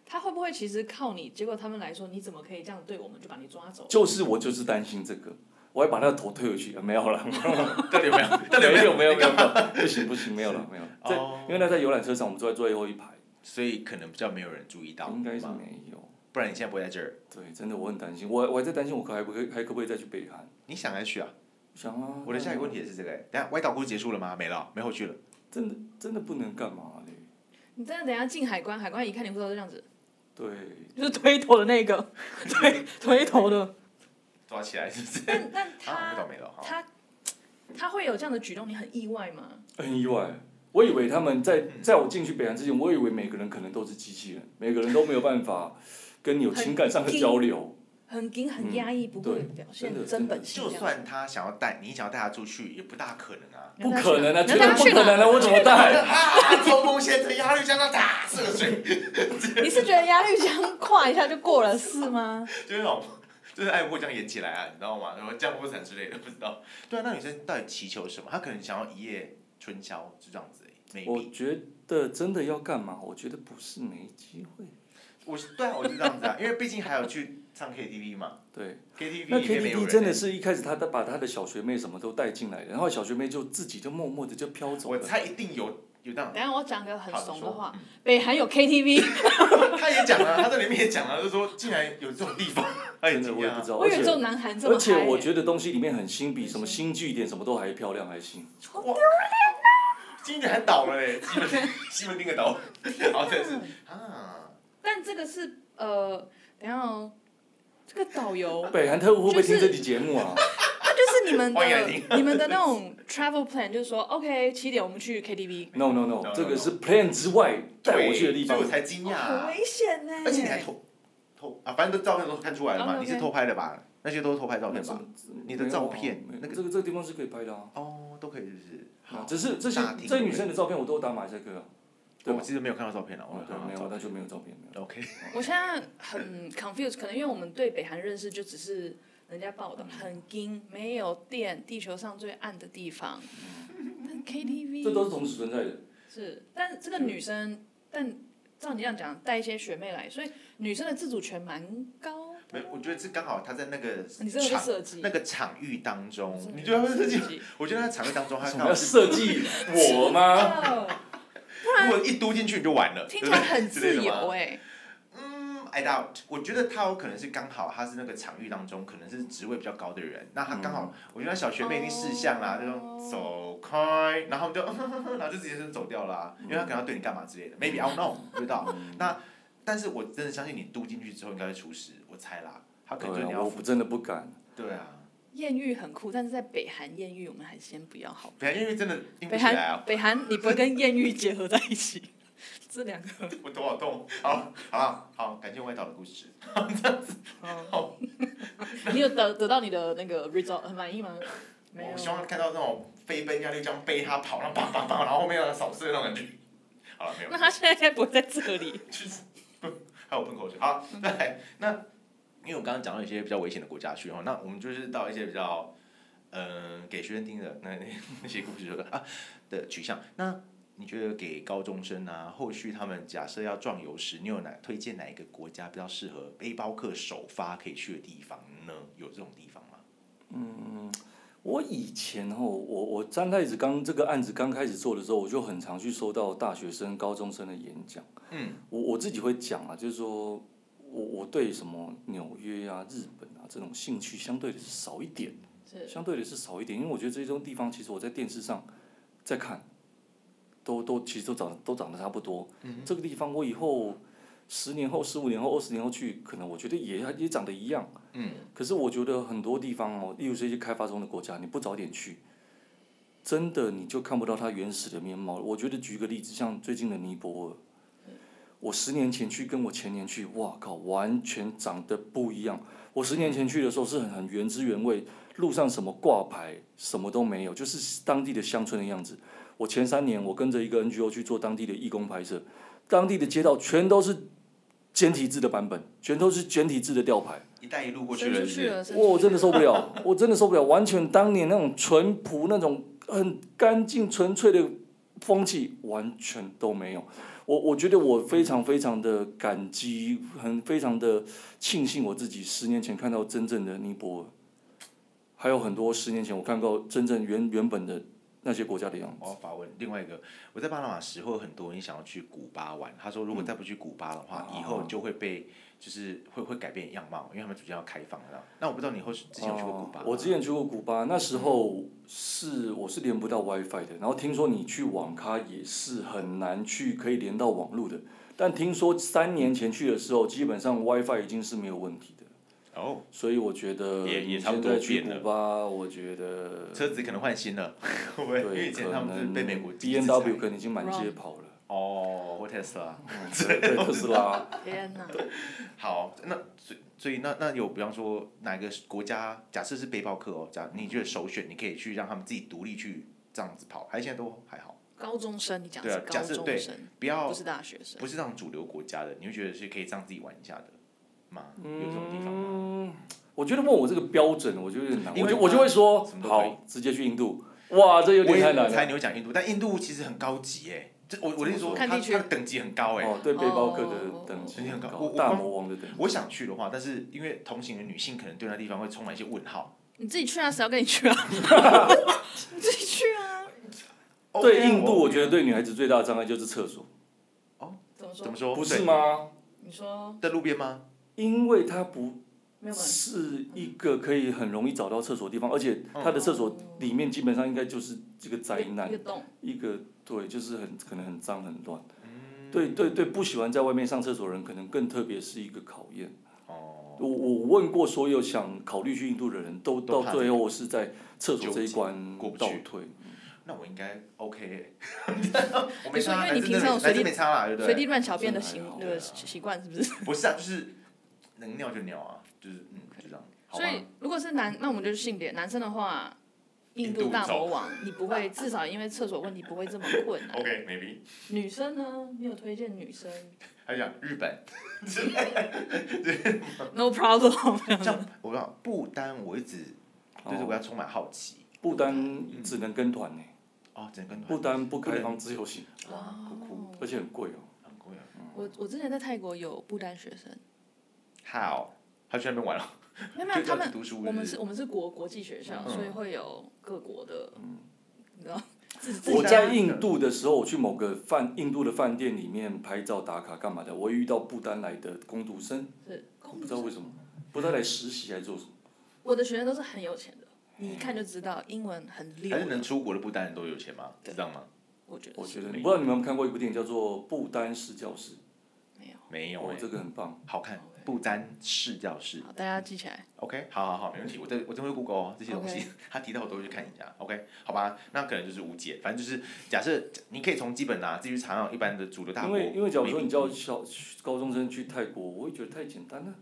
他会不会其实靠你？结果他们来说，你怎么可以这样对我们？就把你抓走。就是我就是担心这个。我要把那个头推回去，没有了。(laughs) 到底有 (laughs) 没有？到底有没有？没有没有没有，不行不行，没有了没有。在，因为那在游览车上，我们坐在最后一排，所以可能比较没有人注意到。应该是没有，不然你现在不会在这儿。对，真的我很担心，我我还在担心，我可还不可还可不可以再去北韩？你想再去啊？想啊。我的下一个问题也是这个，等下歪岛故事结束了吗？没了，没后续了。真的真的不能干嘛嘞？你真的等下进海关，海关一看你护照是这样子。对。就是推头的那个，(laughs) 推推头的。抓起来是不是？但但 (laughs) 他他他会有这样的举动，你很意外吗？很意外，我以为他们在在我进去北韩之前，我以为每个人可能都是机器人，每个人都没有办法 (laughs) 跟你有情感上的交流。很紧很压抑，不会表现真本性。就算他想要带你，想要带他出去，也不大可能啊。不可能啊，绝对不可能啊！我怎么带？(laughs) 啊！冲锋陷阵，压绿江那打射水。你是觉得压力江跨一下就过了是吗？就是那种。就是爱慕这样演起来啊，你知道吗？什么降落伞之类的，不知道。对啊，那女生到底祈求什么？她可能想要一夜春宵，就这样子。我觉得真的要干嘛？我觉得不是没机会。我是对啊，我是这样子啊，因为毕竟还有去唱 KTV 嘛。(laughs) 对。KTV 那 KTV 真的是一开始他把他的小学妹什么都带进来，然后小学妹就自己就默默的就飘走了。我猜一定有。有这样，等下我讲个很怂的话，北韩有 KTV。(laughs) 他也讲了，他在里面也讲了，就是说竟然有这种地方，真的我也不知道。我以为只有南韩这么。而且我觉得东西里面很新，比什么新据点什么都还漂亮还新。好丢脸呐！新据点还倒了嘞，西门 (laughs) 西门町个倒，好像是啊。但这个是呃，等下哦，这个导游。(laughs) 北韩特务会不会听这期节目啊？(laughs) 你们的你们的那种 travel plan 就是说，OK，七点我们去 KTV。No no no，这个是 plan 之外带我去的地方。所以我才惊讶。很危险呢。而且你还偷偷啊，反正都照片都看出来了嘛，你是偷拍的吧？那些都是偷拍照片吧？你的照片，那个这个这个地方是可以拍的啊。哦，都可以，是不是？好，只是这些这女生的照片我都打马赛克啊。对，我其实没有看到照片了，我没有，那就没有照片。OK。我现在很 confused，可能因为我们对北韩认识就只是。人家报的很惊，没有电，地球上最暗的地方。但 KTV 这都是同时存在的。是，但这个女生，但照你这样讲，带一些学妹来，所以女生的自主权蛮高。没，我觉得是刚好她在那个你这个设计那个场域当中，你觉得会设计？我觉得在场域当中，她要设计我吗？(laughs) 不然如果一嘟进去你就完了，听起来很自由哎。I doubt，我觉得他有可能是刚好，他是那个场域当中可能是职位比较高的人，那他刚好，我觉得小学妹一定识相啦，就说走开，然后就，(laughs) 然后就直接就走掉啦，因为他可能要对你干嘛之类的，maybe I don't know，不知道。那，但是我真的相信你嘟进去之后应该会出事，我猜啦，他可能就你要。我真的不敢。对啊。艳遇很酷，但是在北韩艳遇我们还是先不要好。北韩艳遇真的硬不北起来！北韩你不会跟艳遇结合在一起，这两个。(laughs) 我头好痛。好，好了，好，感谢外岛的故事。这样子，好。(laughs) 你有得得到你的那个 result 很满意吗？没有。我希望看到那种飞奔压力这样背他跑，然后砰砰砰，然后后面让他扫射那种感觉。好了，没有。那他现在应该不会在这里。(laughs) 就是，还有喷口水。好，再来那。因为我刚刚讲到一些比较危险的国家去哈，那我们就是到一些比较，嗯、呃，给学生听的那那那些故事说啊的取向。那你觉得给高中生啊，后续他们假设要壮游时，你有哪推荐哪一个国家比较适合背包客首发可以去的地方呢？有这种地方吗？嗯，我以前哦，我我三太子刚这个案子刚开始做的时候，我就很常去收到大学生、高中生的演讲。嗯，我我自己会讲啊，就是说。我我对什么纽约啊、日本啊这种兴趣相对的是少一点，相对的是少一点，因为我觉得这种地方其实我在电视上在看，都都其实都长都长得差不多。嗯、这个地方我以后十年后、十五年后、二十年后去，可能我觉得也也长得一样。嗯、可是我觉得很多地方哦，例如这些开发中的国家，你不早点去，真的你就看不到它原始的面貌。我觉得举个例子，像最近的尼泊尔。我十年前去，跟我前年去，哇靠，完全长得不一样。我十年前去的时候是很很原汁原味，路上什么挂牌什么都没有，就是当地的乡村的样子。我前三年我跟着一个 NGO 去做当地的义工拍摄，当地的街道全都是简体字的版本，全都是简体字的吊牌。一带一路过去了，哇，我真的受不了，我真的受不了，完全当年那种淳朴、那种很干净、纯粹的风气，完全都没有。我我觉得我非常非常的感激，很非常的庆幸我自己十年前看到真正的尼泊尔，还有很多十年前我看到真正原原本的那些国家的样子。我要发问另外一个，我在巴拿马时候很多人想要去古巴玩，他说如果再不去古巴的话，嗯、以后就会被。就是会会改变样貌，因为他们逐渐要开放了。那我不知道你后之前有去过古巴？我之前去过古巴，那时候是我是连不到 WiFi 的。然后听说你去网咖也是很难去可以连到网络的。但听说三年前去的时候，基本上 WiFi 已经是没有问题的。哦。所以我觉得也也差不多去古巴，我觉得车子可能换新了，会 (laughs) 不会？对，可能 B N W 可能已经满街跑了。哦，或特斯拉，对特斯拉。天哪！好，那所以所以那那有比方说哪个国家？假设是背包客哦，假你觉得首选，你可以去让他们自己独立去这样子跑，还是现在都还好？高中生，你讲对啊，假设对，不要不是大学生，不是这种主流国家的，你会觉得是可以这样自己玩一下的吗？有这种地方吗？嗯，我觉得问我这个标准，我觉得有点难。我就我就会说，好，直接去印度。哇，这有点太难了。我猜你会讲印度，但印度其实很高级哎。这。我我跟你说，他他的等级很高哎。哦，对背包客的等级很高。大魔王的等级。我想去的话，但是因为同行的女性可能对那地方会充满一些问号。你自己去啊，谁要跟你去啊？(laughs) 你自己去啊。对印度，我觉得对女孩子最大的障碍就是厕所。哦，怎么说？怎么说？不是吗？你说。在路边吗？因为它不是一个可以很容易找到厕所的地方，而且它的厕所里面基本上应该就是这个灾难，一个。对，就是很可能很脏很乱，嗯、对对对，不喜欢在外面上厕所的人，可能更特别是一个考验。哦，我我问过所有想考虑去印度的人都，到最后是在厕所这一关过不去。倒退。那我应该 OK。我没差，因为你平常有随地随地乱小便的习那个习惯是不是？不是啊，就是能尿就尿啊，就是嗯，就这样。所以如果是男，那我们就是性别，男生的话。印度大魔王，你不会至少因为厕所问题不会这么困难。OK，maybe。女生呢？你有推荐女生？(laughs) 还讲日本。(laughs) No problem。(laughs) 像我不知道不丹，我一直就是我要充满好奇。不丹只能跟团呢。哦，只能跟团。不丹不开放自由行。哇，而且很贵哦。很贵啊。我我之前在泰国有不丹学生。How？他去那边玩了。没有没有，他们我们是我们是国国际学校，所以会有各国的，你知道。我在印度的时候，我去某个饭印度的饭店里面拍照打卡干嘛的，我遇到不丹来的工读生，是，不知道为什么，不知道来实习还是做什么。我的学生都是很有钱的，你一看就知道英文很溜。还是能出国的不丹人都有钱吗？知道吗？我觉得，我觉得，不知道你们有没有看过一部电影叫做《不丹式教室》？没有，没有，哦，这个很棒，好看。不沾试教室。好，大家记起来。OK，好好好，没问题。我这我真会 Google 哦，这些东西，(laughs) 他提到我都会去看一下。OK，好吧，那可能就是无解。反正就是假设你可以从基本啊，自己去查那一般的主流大国。因为因为假如说你叫小高中生去泰国，我会觉得太简单了。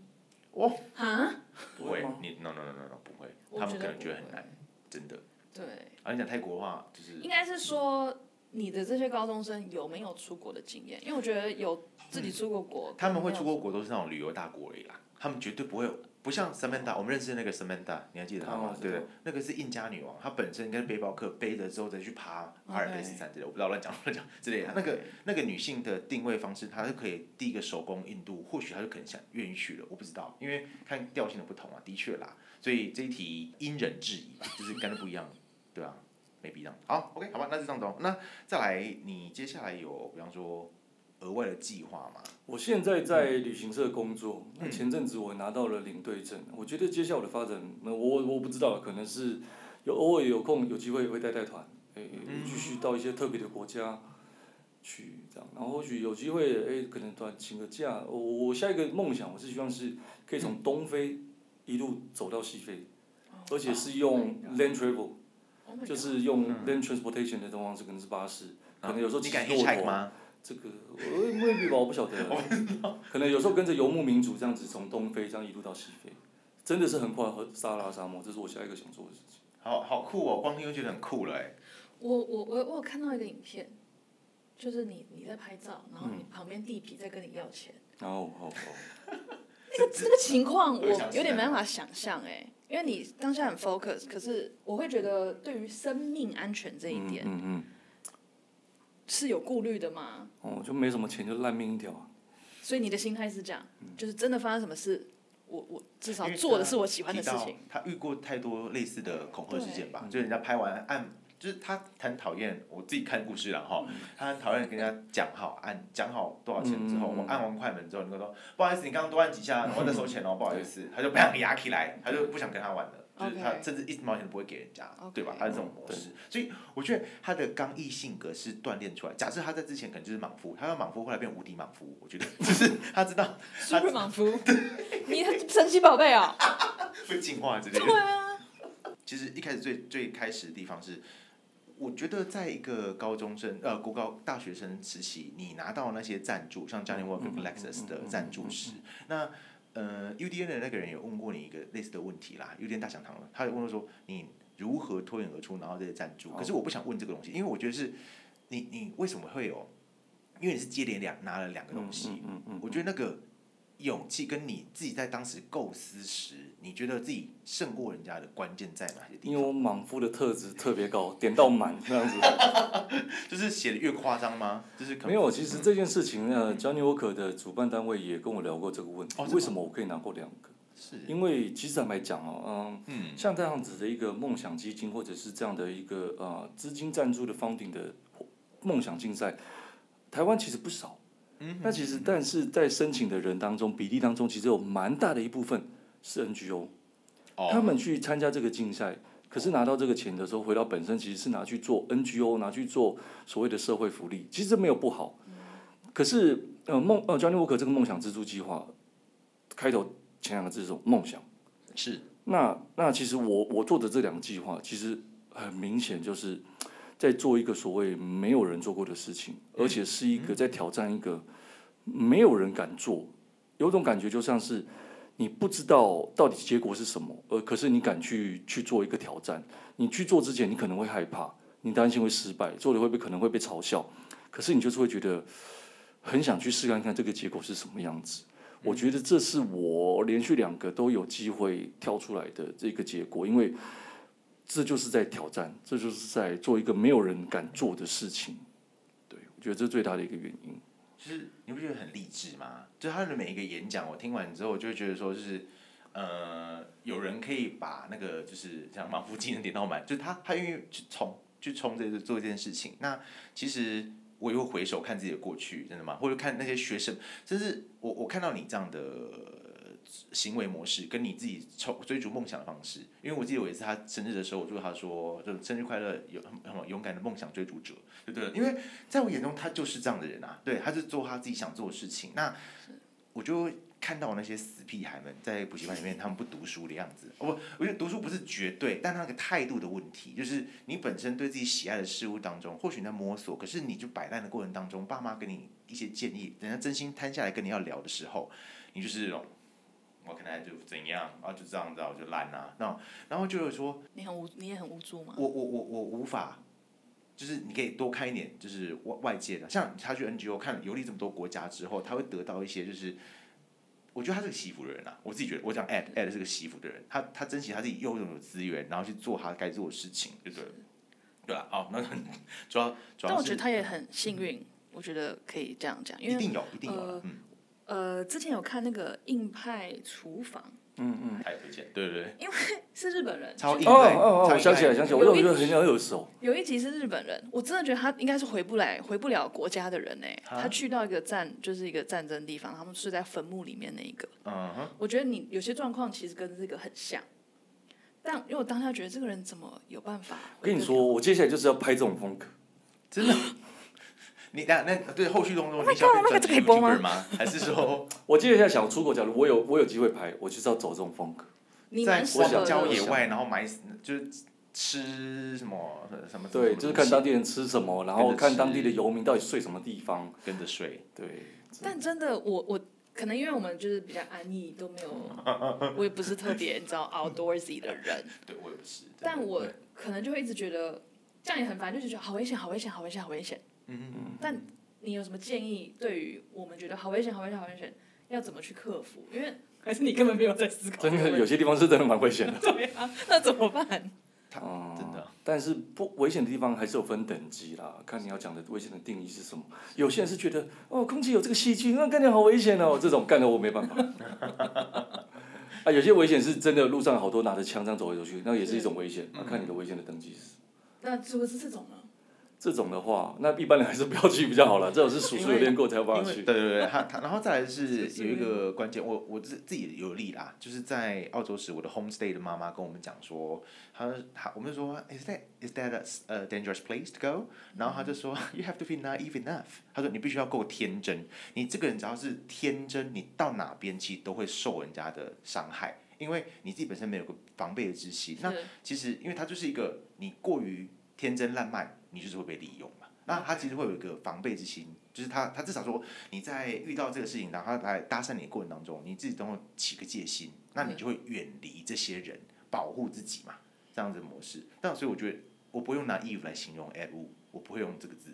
哦。啊？不会，你 no no no no no 不会，他们可能觉得很难，真的。对。啊，你讲泰国的话，就是。应该是说。你的这些高中生有没有出国的经验？因为我觉得有自己出过国。他们会出过国都是那种旅游大国而已啦，他们绝对不会有，不像 Samantha，我们认识的那个 Samantha，你还记得她吗？对对，那个是印加女王，她本身跟背包客背着之后再去爬阿尔卑斯山之类，我不知道乱讲乱讲之类的。那个那个女性的定位方式，她是可以第一个手工印度，或许她就可能想愿意去了，我不知道，因为看调性的不同啊，的确啦，所以这一题因人制宜吧，就是跟的不一样，对吧？没必要。好，OK，好吧，那就这样子。那再来，你接下来有比方说额外的计划吗？我现在在旅行社工作，那、嗯、前阵子我拿到了领队证，我觉得接下来的发展，那我我不知道，可能是有偶尔有空有机会会带带团，诶、欸，继续到一些特别的国家去这样，然后或许有机会，哎、欸，可能短请个假。我我下一个梦想，我是希望是可以从东非一路走到西非，嗯、而且是用 land travel。就是用 land transportation 的这种方式，可能是巴士，可能有时候骑骆驼。这个我未必吧，我不晓得。(laughs) 可能有时候跟着游牧民族这样子从东非这样一路到西非，真的是横跨撒哈拉沙漠，这是我下一个想做的事情。好好酷哦，光听就觉得很酷了哎。我我我我有看到一个影片，就是你你在拍照，然后你旁边地痞在跟你要钱。哦哦哦。那个那个情况 (laughs) 我有点没办法想象哎。因为你当下很 focus，可是我会觉得对于生命安全这一点，嗯嗯，是有顾虑的吗？哦，就没什么钱就烂命一条。所以你的心态是这样，就是真的发生什么事，我我至少做的是我喜欢的事情。他遇过太多类似的恐吓事件吧？就人家拍完按。就是他很讨厌，我自己看故事了哈。他很讨厌跟人家讲好按讲好多少钱之后，我按完快门之后，你跟我说不好意思，你刚刚多按几下，我再收钱哦，不好意思。他就不想压起来，他就不想跟他玩了，就是他甚至一毛钱都不会给人家，对吧？他是这种模式，所以我觉得他的刚毅性格是锻炼出来。假设他在之前可能就是莽夫，他要莽夫后来变无敌莽夫，我觉得 (laughs) 就是他知道。Super 莽夫，(laughs) 你神奇宝贝啊！(laughs) 会进化之类的。对啊。其实一开始最最开始的地方是。我觉得在一个高中生呃国高大学生时期，你拿到那些赞助，像 Johnny Walker 跟 Lexus 的赞助时，那呃 UDN 的那个人有问过你一个类似的问题啦，UDN 大讲堂了，他有问说你如何脱颖而出拿到这些赞助？可是我不想问这个东西，因为我觉得是你你为什么会有？因为你是接连两拿了两个东西，我觉得那个。勇气跟你自己在当时构思时，你觉得自己胜过人家的关键在哪些地方？因为我莽夫的特质特别高，点到满这样子。就是写的越夸张吗？就是没有。其实这件事情呢，Johnny Walker 的主办单位也跟我聊过这个问题。哦，为什么我可以拿过两个？是因为其实坦白讲哦，嗯，像这样子的一个梦想基金，或者是这样的一个呃资金赞助的 funding 的梦想竞赛，台湾其实不少。那其实，但是在申请的人当中，比例当中，其实有蛮大的一部分是 NGO，他们去参加这个竞赛，可是拿到这个钱的时候，回到本身其实是拿去做 NGO，拿去做所谓的社会福利，其实这没有不好。可是，呃，梦呃，Johnny Walker 这个梦想资助计划，开头前两个字是梦想，是。那那其实我我做的这两个计划，其实很明显就是。在做一个所谓没有人做过的事情，而且是一个在挑战一个没有人敢做，有种感觉就像是你不知道到底结果是什么，呃，可是你敢去去做一个挑战。你去做之前，你可能会害怕，你担心会失败，做了会不会可能会被嘲笑，可是你就是会觉得很想去试看看这个结果是什么样子。我觉得这是我连续两个都有机会跳出来的这个结果，因为。这就是在挑战，这就是在做一个没有人敢做的事情。对，我觉得这是最大的一个原因。就是你不觉得很励志吗？就他的每一个演讲，我听完之后，我就会觉得说，就是呃，有人可以把那个就是像莽夫技能点到满，就是他他愿意去冲去冲这个做一件事情。那其实我又回首看自己的过去，真的吗？或者看那些学生，甚至我我看到你这样的。行为模式跟你自己冲追逐梦想的方式，因为我记得有一次他生日的时候，我祝他说，就生日快乐，有很很勇敢的梦想追逐者，对不对？因为在我眼中，他就是这样的人啊，对，他是做他自己想做的事情。那我就看到那些死屁孩们在补习班里面，他们不读书的样子。不我觉得读书不是绝对，但那个态度的问题，就是你本身对自己喜爱的事物当中，或许你在摸索，可是你就摆烂的过程当中，爸妈给你一些建议，人家真心摊下来跟你要聊的时候，你就是这种。我可能就怎样啊，就这样子，我就烂啊。那然后就是说，你很无，你也很无助吗？我我我我无法，就是你可以多看一点，就是外外界的，像他去 NGO 看游历这么多国家之后，他会得到一些，就是我觉得他是个惜福的人啊。我自己觉得，我讲 Ed Ed 是个惜福的人，他他珍惜他自己拥有的资源，然后去做他该做的事情，对不对？(laughs) 对啊，哦，那主要主要，但我觉得他也很幸运，嗯、我觉得可以这样讲，因为一定有，一定有，呃、嗯。呃，之前有看那个硬派厨房，嗯嗯，太推荐，对对对，因为 (laughs) 是日本人，超硬哦哦哦，想起来想起来，我有一个很有耳熟，有一集是日本人，我真的觉得他应该是回不来、回不了国家的人呢。他去到一个战，就是一个战争地方，他们睡在坟墓里面那一个。嗯哼，我觉得你有些状况其实跟这个很像，但因为我当下觉得这个人怎么有办法？我跟你说，我接下来就是要拍这种风格，真的。(laughs) 你那那对后续动作，你想变成 YouTuber 吗？还是说，(laughs) 我接下来想出国，假如我有我有机会拍，我就是要走这种风格，在荒郊野外，然后买就是吃什么什么。对，就是看当地人吃什么，然后看当地的游民到底睡什么地方，跟着睡。对。但真的，我我可能因为我们就是比较安逸，都没有，(laughs) 我也不是特别你知道 outdoorsy 的人。(laughs) 对，我也不是。但我可能就会一直觉得这样也很烦，就是觉得好危险，好危险，好危险，好危险。嗯嗯，但你有什么建议？对于我们觉得好危险、好危险、好危险，要怎么去克服？因为 (laughs) 还是你根本没有在思考。真的有些地方是真的蛮危险的。(laughs) 对啊，那怎么办？嗯，(laughs) 真的。但是不危险的地方还是有分等级啦，看你要讲的危险的定义是什么。有些人是觉得哦，空气有这个细菌，那干的好危险哦，这种干的我没办法。啊，有些危险是真的，路上好多拿着枪这样走来走去，那也是一种危险。那看你的危险的等级是。那如果是这种呢？这种的话，那一般人还是不要去比较好了。(laughs) 这种是叔叔有练过才有办法去。对对对，他他 (laughs) 然后再来是有一个关键，我我自自己有例啦，就是在澳洲时，我的 homestay 的妈妈跟我们讲说，她她我们就说，is that is that a dangerous place to go？然后她就说，you have to be naive enough。她说你必须要够天真，你这个人只要是天真，你到哪边其实都会受人家的伤害，因为你自己本身没有个防备的之心。那其实因为他就是一个你过于天真烂漫。你就是会被利用嘛？那他其实会有一个防备之心，就是他他至少说你在遇到这个事情，然后他来搭讪你的过程当中，你自己都会起个戒心，那你就会远离这些人，保护自己嘛，这样子模式。但所以我觉得我不用 naive 来形容 Ed Wu，我不会用这个字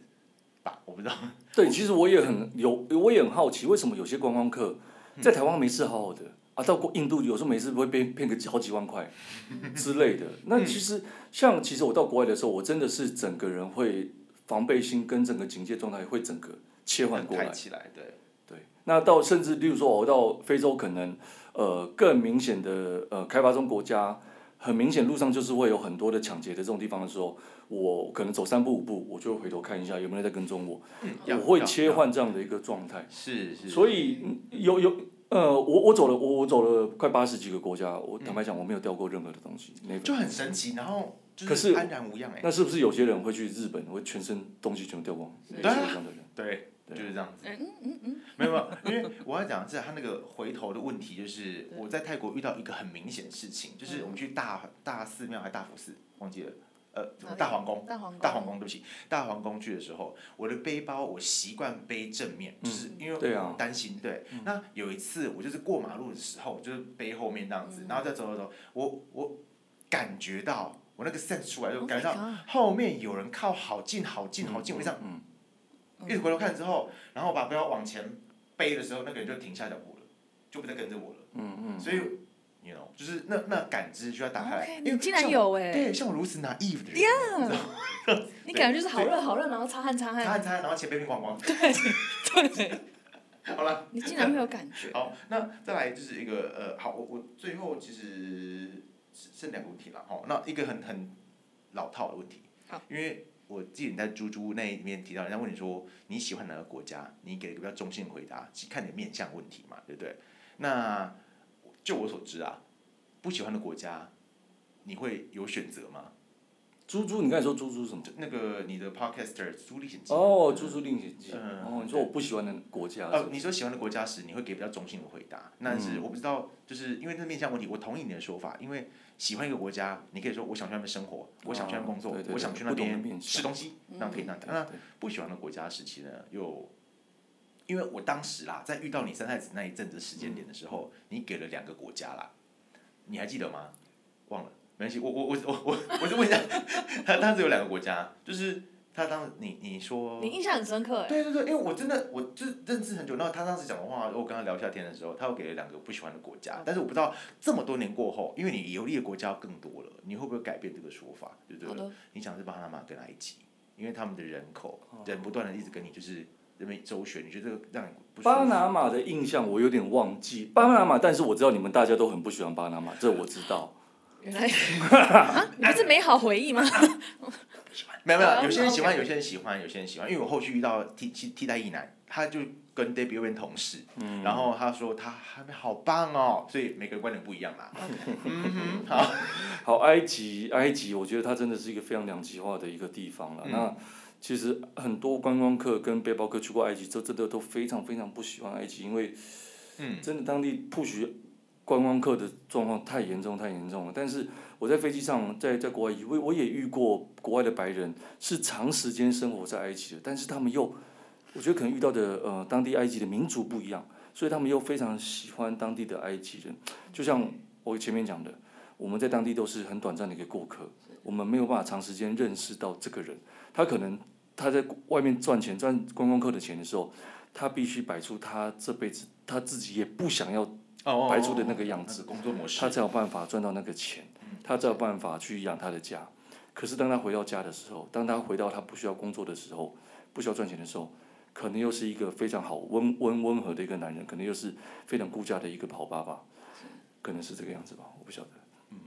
吧？我不知道。对，其实我也很有，我也很好奇，为什么有些观光客在台湾没事好好的？啊，到过印度有时候每次不会被骗个好几万块 (laughs) 之类的。那其实像其实我到国外的时候，我真的是整个人会防备心跟整个警戒状态会整个切换过来。起来，对对。那到甚至例如说我到非洲，可能呃更明显的呃开发中国家，很明显路上就是会有很多的抢劫的这种地方的时候，我可能走三步五步，我就会回头看一下有没有人在跟踪我。嗯，我会切换这样的一个状态。是是。所以有有。呃，我我走了，我我走了快八十几个国家，我坦白讲，我没有掉过任何的东西，那就很神奇，然后就是安然无恙哎。那是不是有些人会去日本，会全身东西全部掉光？对啊，对，就是这样子。嗯嗯嗯，没有没有，因为我要讲的是他那个回头的问题，就是我在泰国遇到一个很明显的事情，就是我们去大大寺庙还是大佛寺，忘记了。呃，大皇宫，大皇宫，对不起，大皇宫去的时候，我的背包我习惯背正面，就是因为我担心，对。那有一次我就是过马路的时候，就是背后面这样子，然后再走走走，我我感觉到我那个 sense 出来，就感觉到后面有人靠好近好近好近，我就这样，嗯，一直回头看之后，然后把背包往前背的时候，那个人就停下脚步了，就不再跟着我了，嗯嗯，所以。You know, 就是那那感知需要打开来，okay, 你竟然有哎、欸！对，像我如此 naive 的人，Yeah. 你感觉就是好热好热，然后擦汗擦汗，擦汗擦汗，然后前被变光光。对 (laughs) 对。好了。你竟然会有感觉。(laughs) 好，那再来就是一个呃，好，我我最后其实剩两个问题了哈。那一个很很老套的问题，好，因为我记得你在猪猪那里面提到，人家问你说你喜欢哪个国家，你给一个比较中性的回答，看你的面向问题嘛，对不对？那就我所知啊，不喜欢的国家，你会有选择吗？猪猪，你刚才说猪猪什么？那个你的 podcaster《猪猪历险记》。哦，《猪猪历险记》。嗯。哦，你说我不喜欢的国家。呃，你说喜欢的国家时，你会给比较中性的回答。但是我不知道，就是因为这面向问题，我同意你的说法。因为喜欢一个国家，你可以说我想去那边生活，我想去那边工作，我想去那边吃东西，那可以那样。那不喜欢的国家时期呢，又。因为我当时啦，在遇到你三太子那一阵子时间点的时候，嗯、你给了两个国家啦，你还记得吗？忘了，没关系，我我我我我我就问一下，他当时有两个国家，就是他当时你你说，你印象很深刻哎，对对对，因为我真的我就是认识很久，然后他当时讲的话，我跟他聊下天的时候，他又给了两个不喜欢的国家，但是我不知道这么多年过后，因为你游历的国家更多了，你会不会改变这个说法？对不对？的你想是巴拿马跟埃及，因为他们的人口人不断的一直跟你就是。这边周旋，你觉得这个让你不？巴拿马的印象我有点忘记，巴拿马，但是我知道你们大家都很不喜欢巴拿马，这我知道。原来 (laughs) 啊，(laughs) 你不是美好回忆吗？(laughs) 没有没有，有些人喜欢，有些人喜欢，有些人喜欢，因为我后续遇到替替替代役男，他就跟 Debbie 变同事，嗯、然后他说他还没好棒哦，所以每个人观点不一样啦。嗯、好，好，埃及埃及，我觉得它真的是一个非常两极化的一个地方了。嗯、那。其实很多观光客跟背包客去过埃及，这真的都非常非常不喜欢埃及，因为，真的当地 push 观光客的状况太严重太严重了。但是我在飞机上，在在国外，我我也遇过国外的白人是长时间生活在埃及的，但是他们又，我觉得可能遇到的呃当地埃及的民族不一样，所以他们又非常喜欢当地的埃及人。就像我前面讲的，我们在当地都是很短暂的一个过客，我们没有办法长时间认识到这个人，他可能。他在外面赚钱赚观光客的钱的时候，他必须摆出他这辈子他自己也不想要摆出的那个样子，工作模式，他才有办法赚到那个钱，他才有办法去养他的家。可是当他回到家的时候，当他回到他不需要工作的时候，不需要赚钱的时候，可能又是一个非常好温温温和的一个男人，可能又是非常顾家的一个好爸爸，可能是这个样子吧，我不晓得。嗯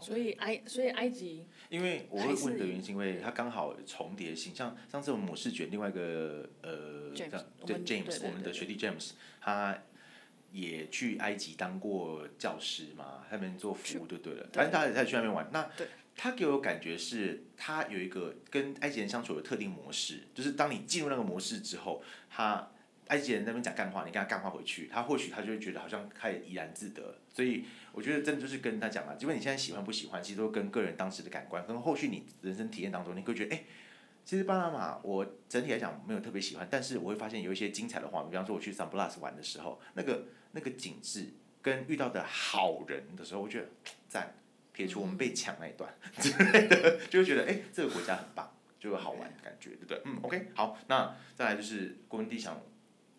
所以埃，所以埃及，因为我会问的原因是因为它刚好重叠性，像上次我们抹视卷另外一个呃，这样对 James，我们的学弟 James，他也去埃及当过教师嘛，他那边做服务就对了，反正他也在去那边玩。那他给我感觉是，他有一个跟埃及人相处的特定模式，就是当你进入那个模式之后，他。埃及人在那边讲干话，你跟他干话回去，他或许他就会觉得好像他也怡然自得。所以我觉得真的就是跟他讲了，即便你现在喜欢不喜欢，其实都跟个人当时的感官，跟后续你人生体验当中，你会觉得，哎、其实巴拿马我整体来讲没有特别喜欢，但是我会发现有一些精彩的画面，比方说我去 San Blas 玩的时候，那个那个景致跟遇到的好人的时候，我觉得赞，撇除我们被抢那一段之类的，就会觉得，哎、这个国家很棒，就有好玩的感觉，对不对？嗯，OK，好，那再来就是郭文帝想。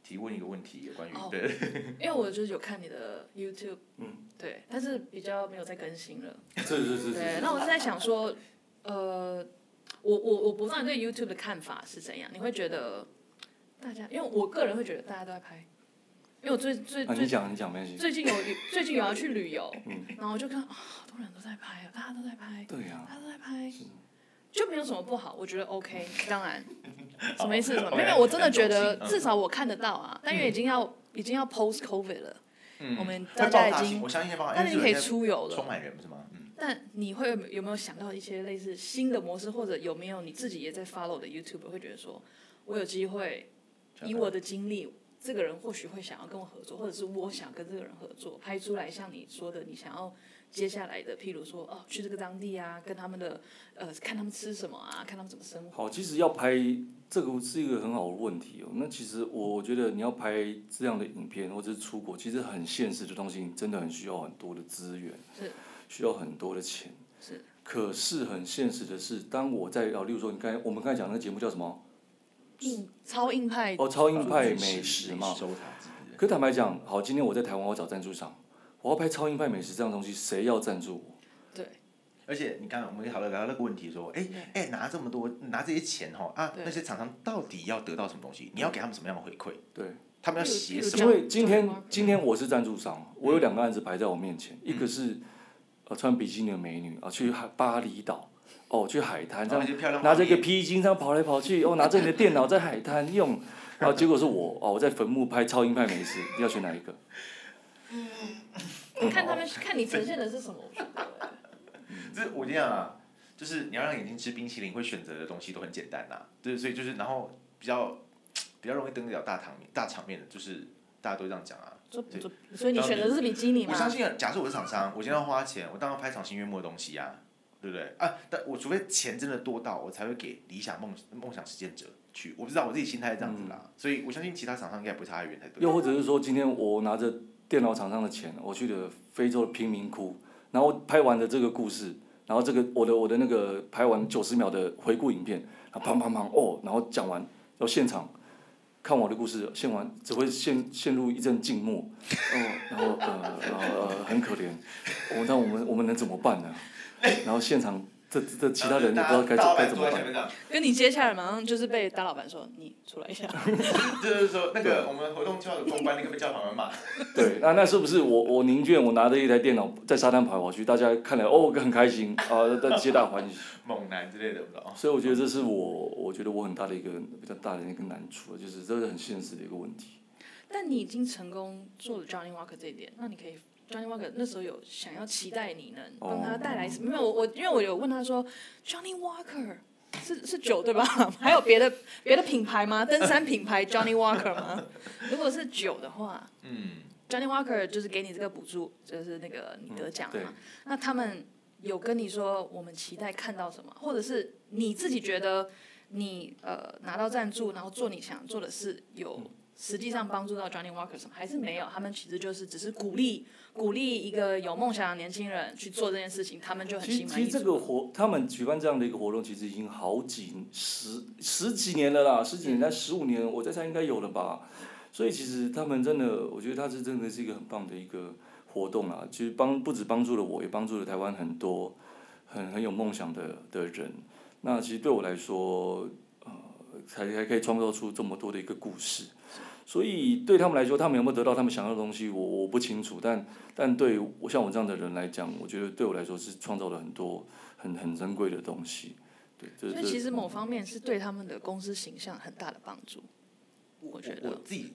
提问一个问题，有关于、oh, 对，(laughs) 因为我就是有看你的 YouTube，嗯，对，但是比较没有再更新了。是是是。对，那我是在想说，呃，我我我不知道你对 YouTube 的看法是怎样？你会觉得大家，因为我个人会觉得大家都在拍，因为我最最最，啊、你讲你讲没关系。最近有最近有要去旅游，嗯，然后我就看啊，好多人都在拍，大家都在拍，对呀、啊，大家都在拍。就没有什么不好，我觉得 OK，(laughs) 当然，什么意思？什么？没有，我真的觉得至少我看得到啊。但因为已经要已经要 post COVID 了，我们大家已经，但是你可以出游了。但你会有没有想到一些类似新的模式，或者有没有你自己也在 follow 的 YouTube 会觉得说，我有机会以我的经历，这个人或许会想要跟我合作，或者是我想跟这个人合作，拍出来像你说的，你想要。接下来的，譬如说，哦，去这个当地啊，跟他们的，呃，看他们吃什么啊，看他们怎么生活。好，其实要拍这个是一个很好的问题哦。那其实我觉得你要拍这样的影片，或者是出国，其实很现实的东西，真的很需要很多的资源，是，需要很多的钱，是。可是很现实的是，当我在哦，例如说，你刚才我们刚才讲那个节目叫什么？硬超硬派哦，超硬派美食嘛。可坦白讲，好，今天我在台湾，我找赞助商。我要拍超硬派美食这样东西，谁要赞助我？对。而且你刚刚我们讨论聊到那个问题，说，哎哎，拿这么多，拿这些钱哈啊，那些厂商到底要得到什么东西？你要给他们什么样的回馈？对。他们要写什么？因为今天今天我是赞助商，我有两个案子排在我面前，一个是呃穿比基尼的美女啊，去海巴厘岛，哦去海滩这样，拿着一个披巾这样跑来跑去，哦拿着你的电脑在海滩用，然后结果是我哦我在坟墓拍超英派美食，你要选哪一个？(laughs) 看他们看你呈现的是什么？这我这样啊，就是你要让眼睛吃冰淇淋，会选择的东西都很简单呐、啊。对，所以就是然后比较比较容易登得了大场面大场面的，就是大家都这样讲啊。所以你选的是比基尼吗？我相信，假设我是厂商，我今天要花钱，我当然拍赏心悦目的东西呀、啊，对不对？啊，但我除非钱真的多到，我才会给理想梦梦想实践者去。我不知道我自己心态是这样子啦，嗯、所以我相信其他厂商应该不差太远才对。又或者是说，今天我拿着电脑厂商的钱，我去了非洲的贫民窟，然后拍完了这个故事，然后这个我的我的那个拍完九十秒的回顾影片，然后砰砰砰哦，然后讲完到现场。看我的故事，现完只会陷陷入一阵静默，哦，然后呃呃呃很可怜，哦，那我们我们能怎么办呢？然后现场。这这其他人都不知道该怎该怎么办。跟你接下来马上就是被大老板说，你出来一下。(laughs) 就是说那个我们活动叫的公关，那个被叫旁边骂。(laughs) 对，那那是不是我我宁愿我拿着一台电脑在沙滩跑跑去，大家看来哦很开心 (laughs) 啊，在皆大欢喜。猛男之类的，所以我觉得这是我我觉得我很大的一个比较大的一个难处，就是这是很现实的一个问题。但你已经成功做了 Johnny Walker 这一点，那你可以。Johnny Walker 那时候有想要期待你能帮他带来什么？因为我我因为我有问他说，Johnny Walker 是是酒对吧？(laughs) 还有别的别的品牌吗？登山品牌 Johnny Walker 吗？(laughs) 如果是酒的话，嗯，Johnny Walker 就是给你这个补助，就是那个你得奖嘛。那他们有跟你说我们期待看到什么，或者是你自己觉得你呃拿到赞助，然后做你想做的事有？实际上帮助到 Johnny Walker 什么还是没有，他们其实就是只是鼓励鼓励一个有梦想的年轻人去做这件事情，他们就很心满意足。其实这个活，他们举办这样的一个活动，其实已经好几十十几年了啦，十几年、在十五年，我在猜应该有了吧。所以其实他们真的，我觉得他是真的是一个很棒的一个活动啊。其实帮不止帮助了我，也帮助了台湾很多很很有梦想的的人。那其实对我来说，呃，才还可以创造出这么多的一个故事。所以对他们来说，他们有没有得到他们想要的东西，我我不清楚。但但对我像我这样的人来讲，我觉得对我来说是创造了很多很很珍贵的东西。对，所以其实某方面是对他们的公司形象很大的帮助。我觉得。我自己。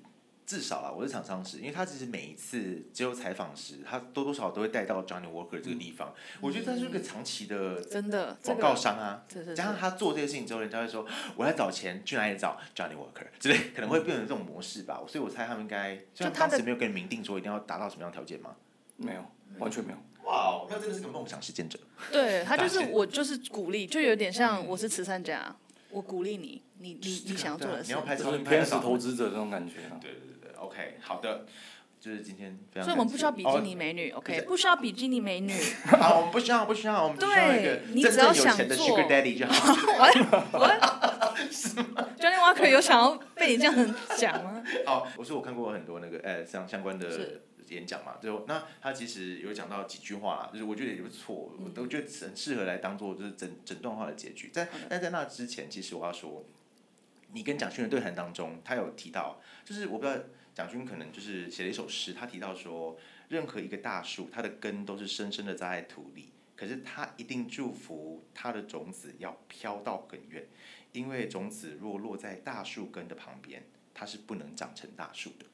至少啊，我是厂商时，因为他其实每一次接受采访时，他多多少少都会带到 Johnny Walker 这个地方。嗯、我觉得他是一个长期的真的广告商啊，加上他做这些事情之后，人家会说我要找钱去哪里找 Johnny Walker 之类，可能会变成这种模式吧。所以我猜他们应该，就当时没有跟你明定说一定要达到什么样的条件吗？没有，完全没有。哇哦，那真的是个梦想实践者。对，他就是我就是鼓励，就有点像我是慈善家，我鼓励你，你你你想要做的事，你要拍成天使投资者这种感觉啊。对。OK，好的，就是今天非常。所以我们不需要比基尼美女，OK，不需要比基尼美女。(laughs) 好，我们不需要，不需要，我们只需要一个真正有钱的 Sugar Daddy 就好。(laughs) 我我是吗？Johnny Walker 有想要被你这样讲吗？(laughs) 好，我说我看过很多那个呃相相关的演讲嘛，最后那他其实有讲到几句话，就是我觉得也不错，我都觉得很适合来当做就是整整段话的结局。在但在那之前，其实我要说，你跟蒋勋的对谈当中，他有提到，就是我不知道。蒋勋可能就是写了一首诗，他提到说，任何一个大树，它的根都是深深的扎在土里，可是他一定祝福它的种子要飘到很远，因为种子若落在大树根的旁边，它是不能长成大树的。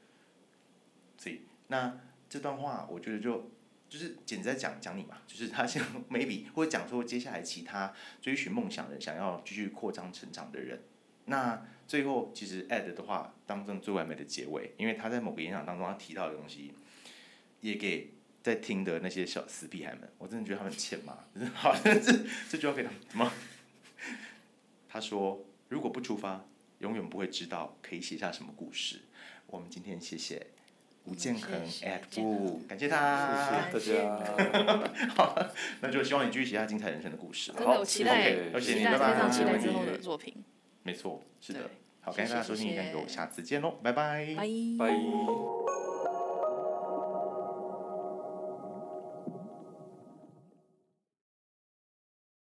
所以，那这段话我觉得就就是简直在讲讲你嘛，就是他像 maybe 或者讲说接下来其他追寻梦想的，想要继续扩张成长的人。那最后，其实 Ed 的话当成最完美的结尾，因为他在某个演讲当中，他提到的东西，也给在听的那些小死屁孩们，我真的觉得他们欠骂，好，这这句话可以怎么？他说：“如果不出发，永远不会知道可以写下什么故事。”我们今天谢谢吴建恒 Ed 不感谢他，谢谢大家。(laughs) 好，那就希望你继续写下精彩人生的故事。好，我期待，而且你非常期待之后的作品。没错，是的，好，感谢大家收听，应该有下次见喽，拜拜，拜。拜。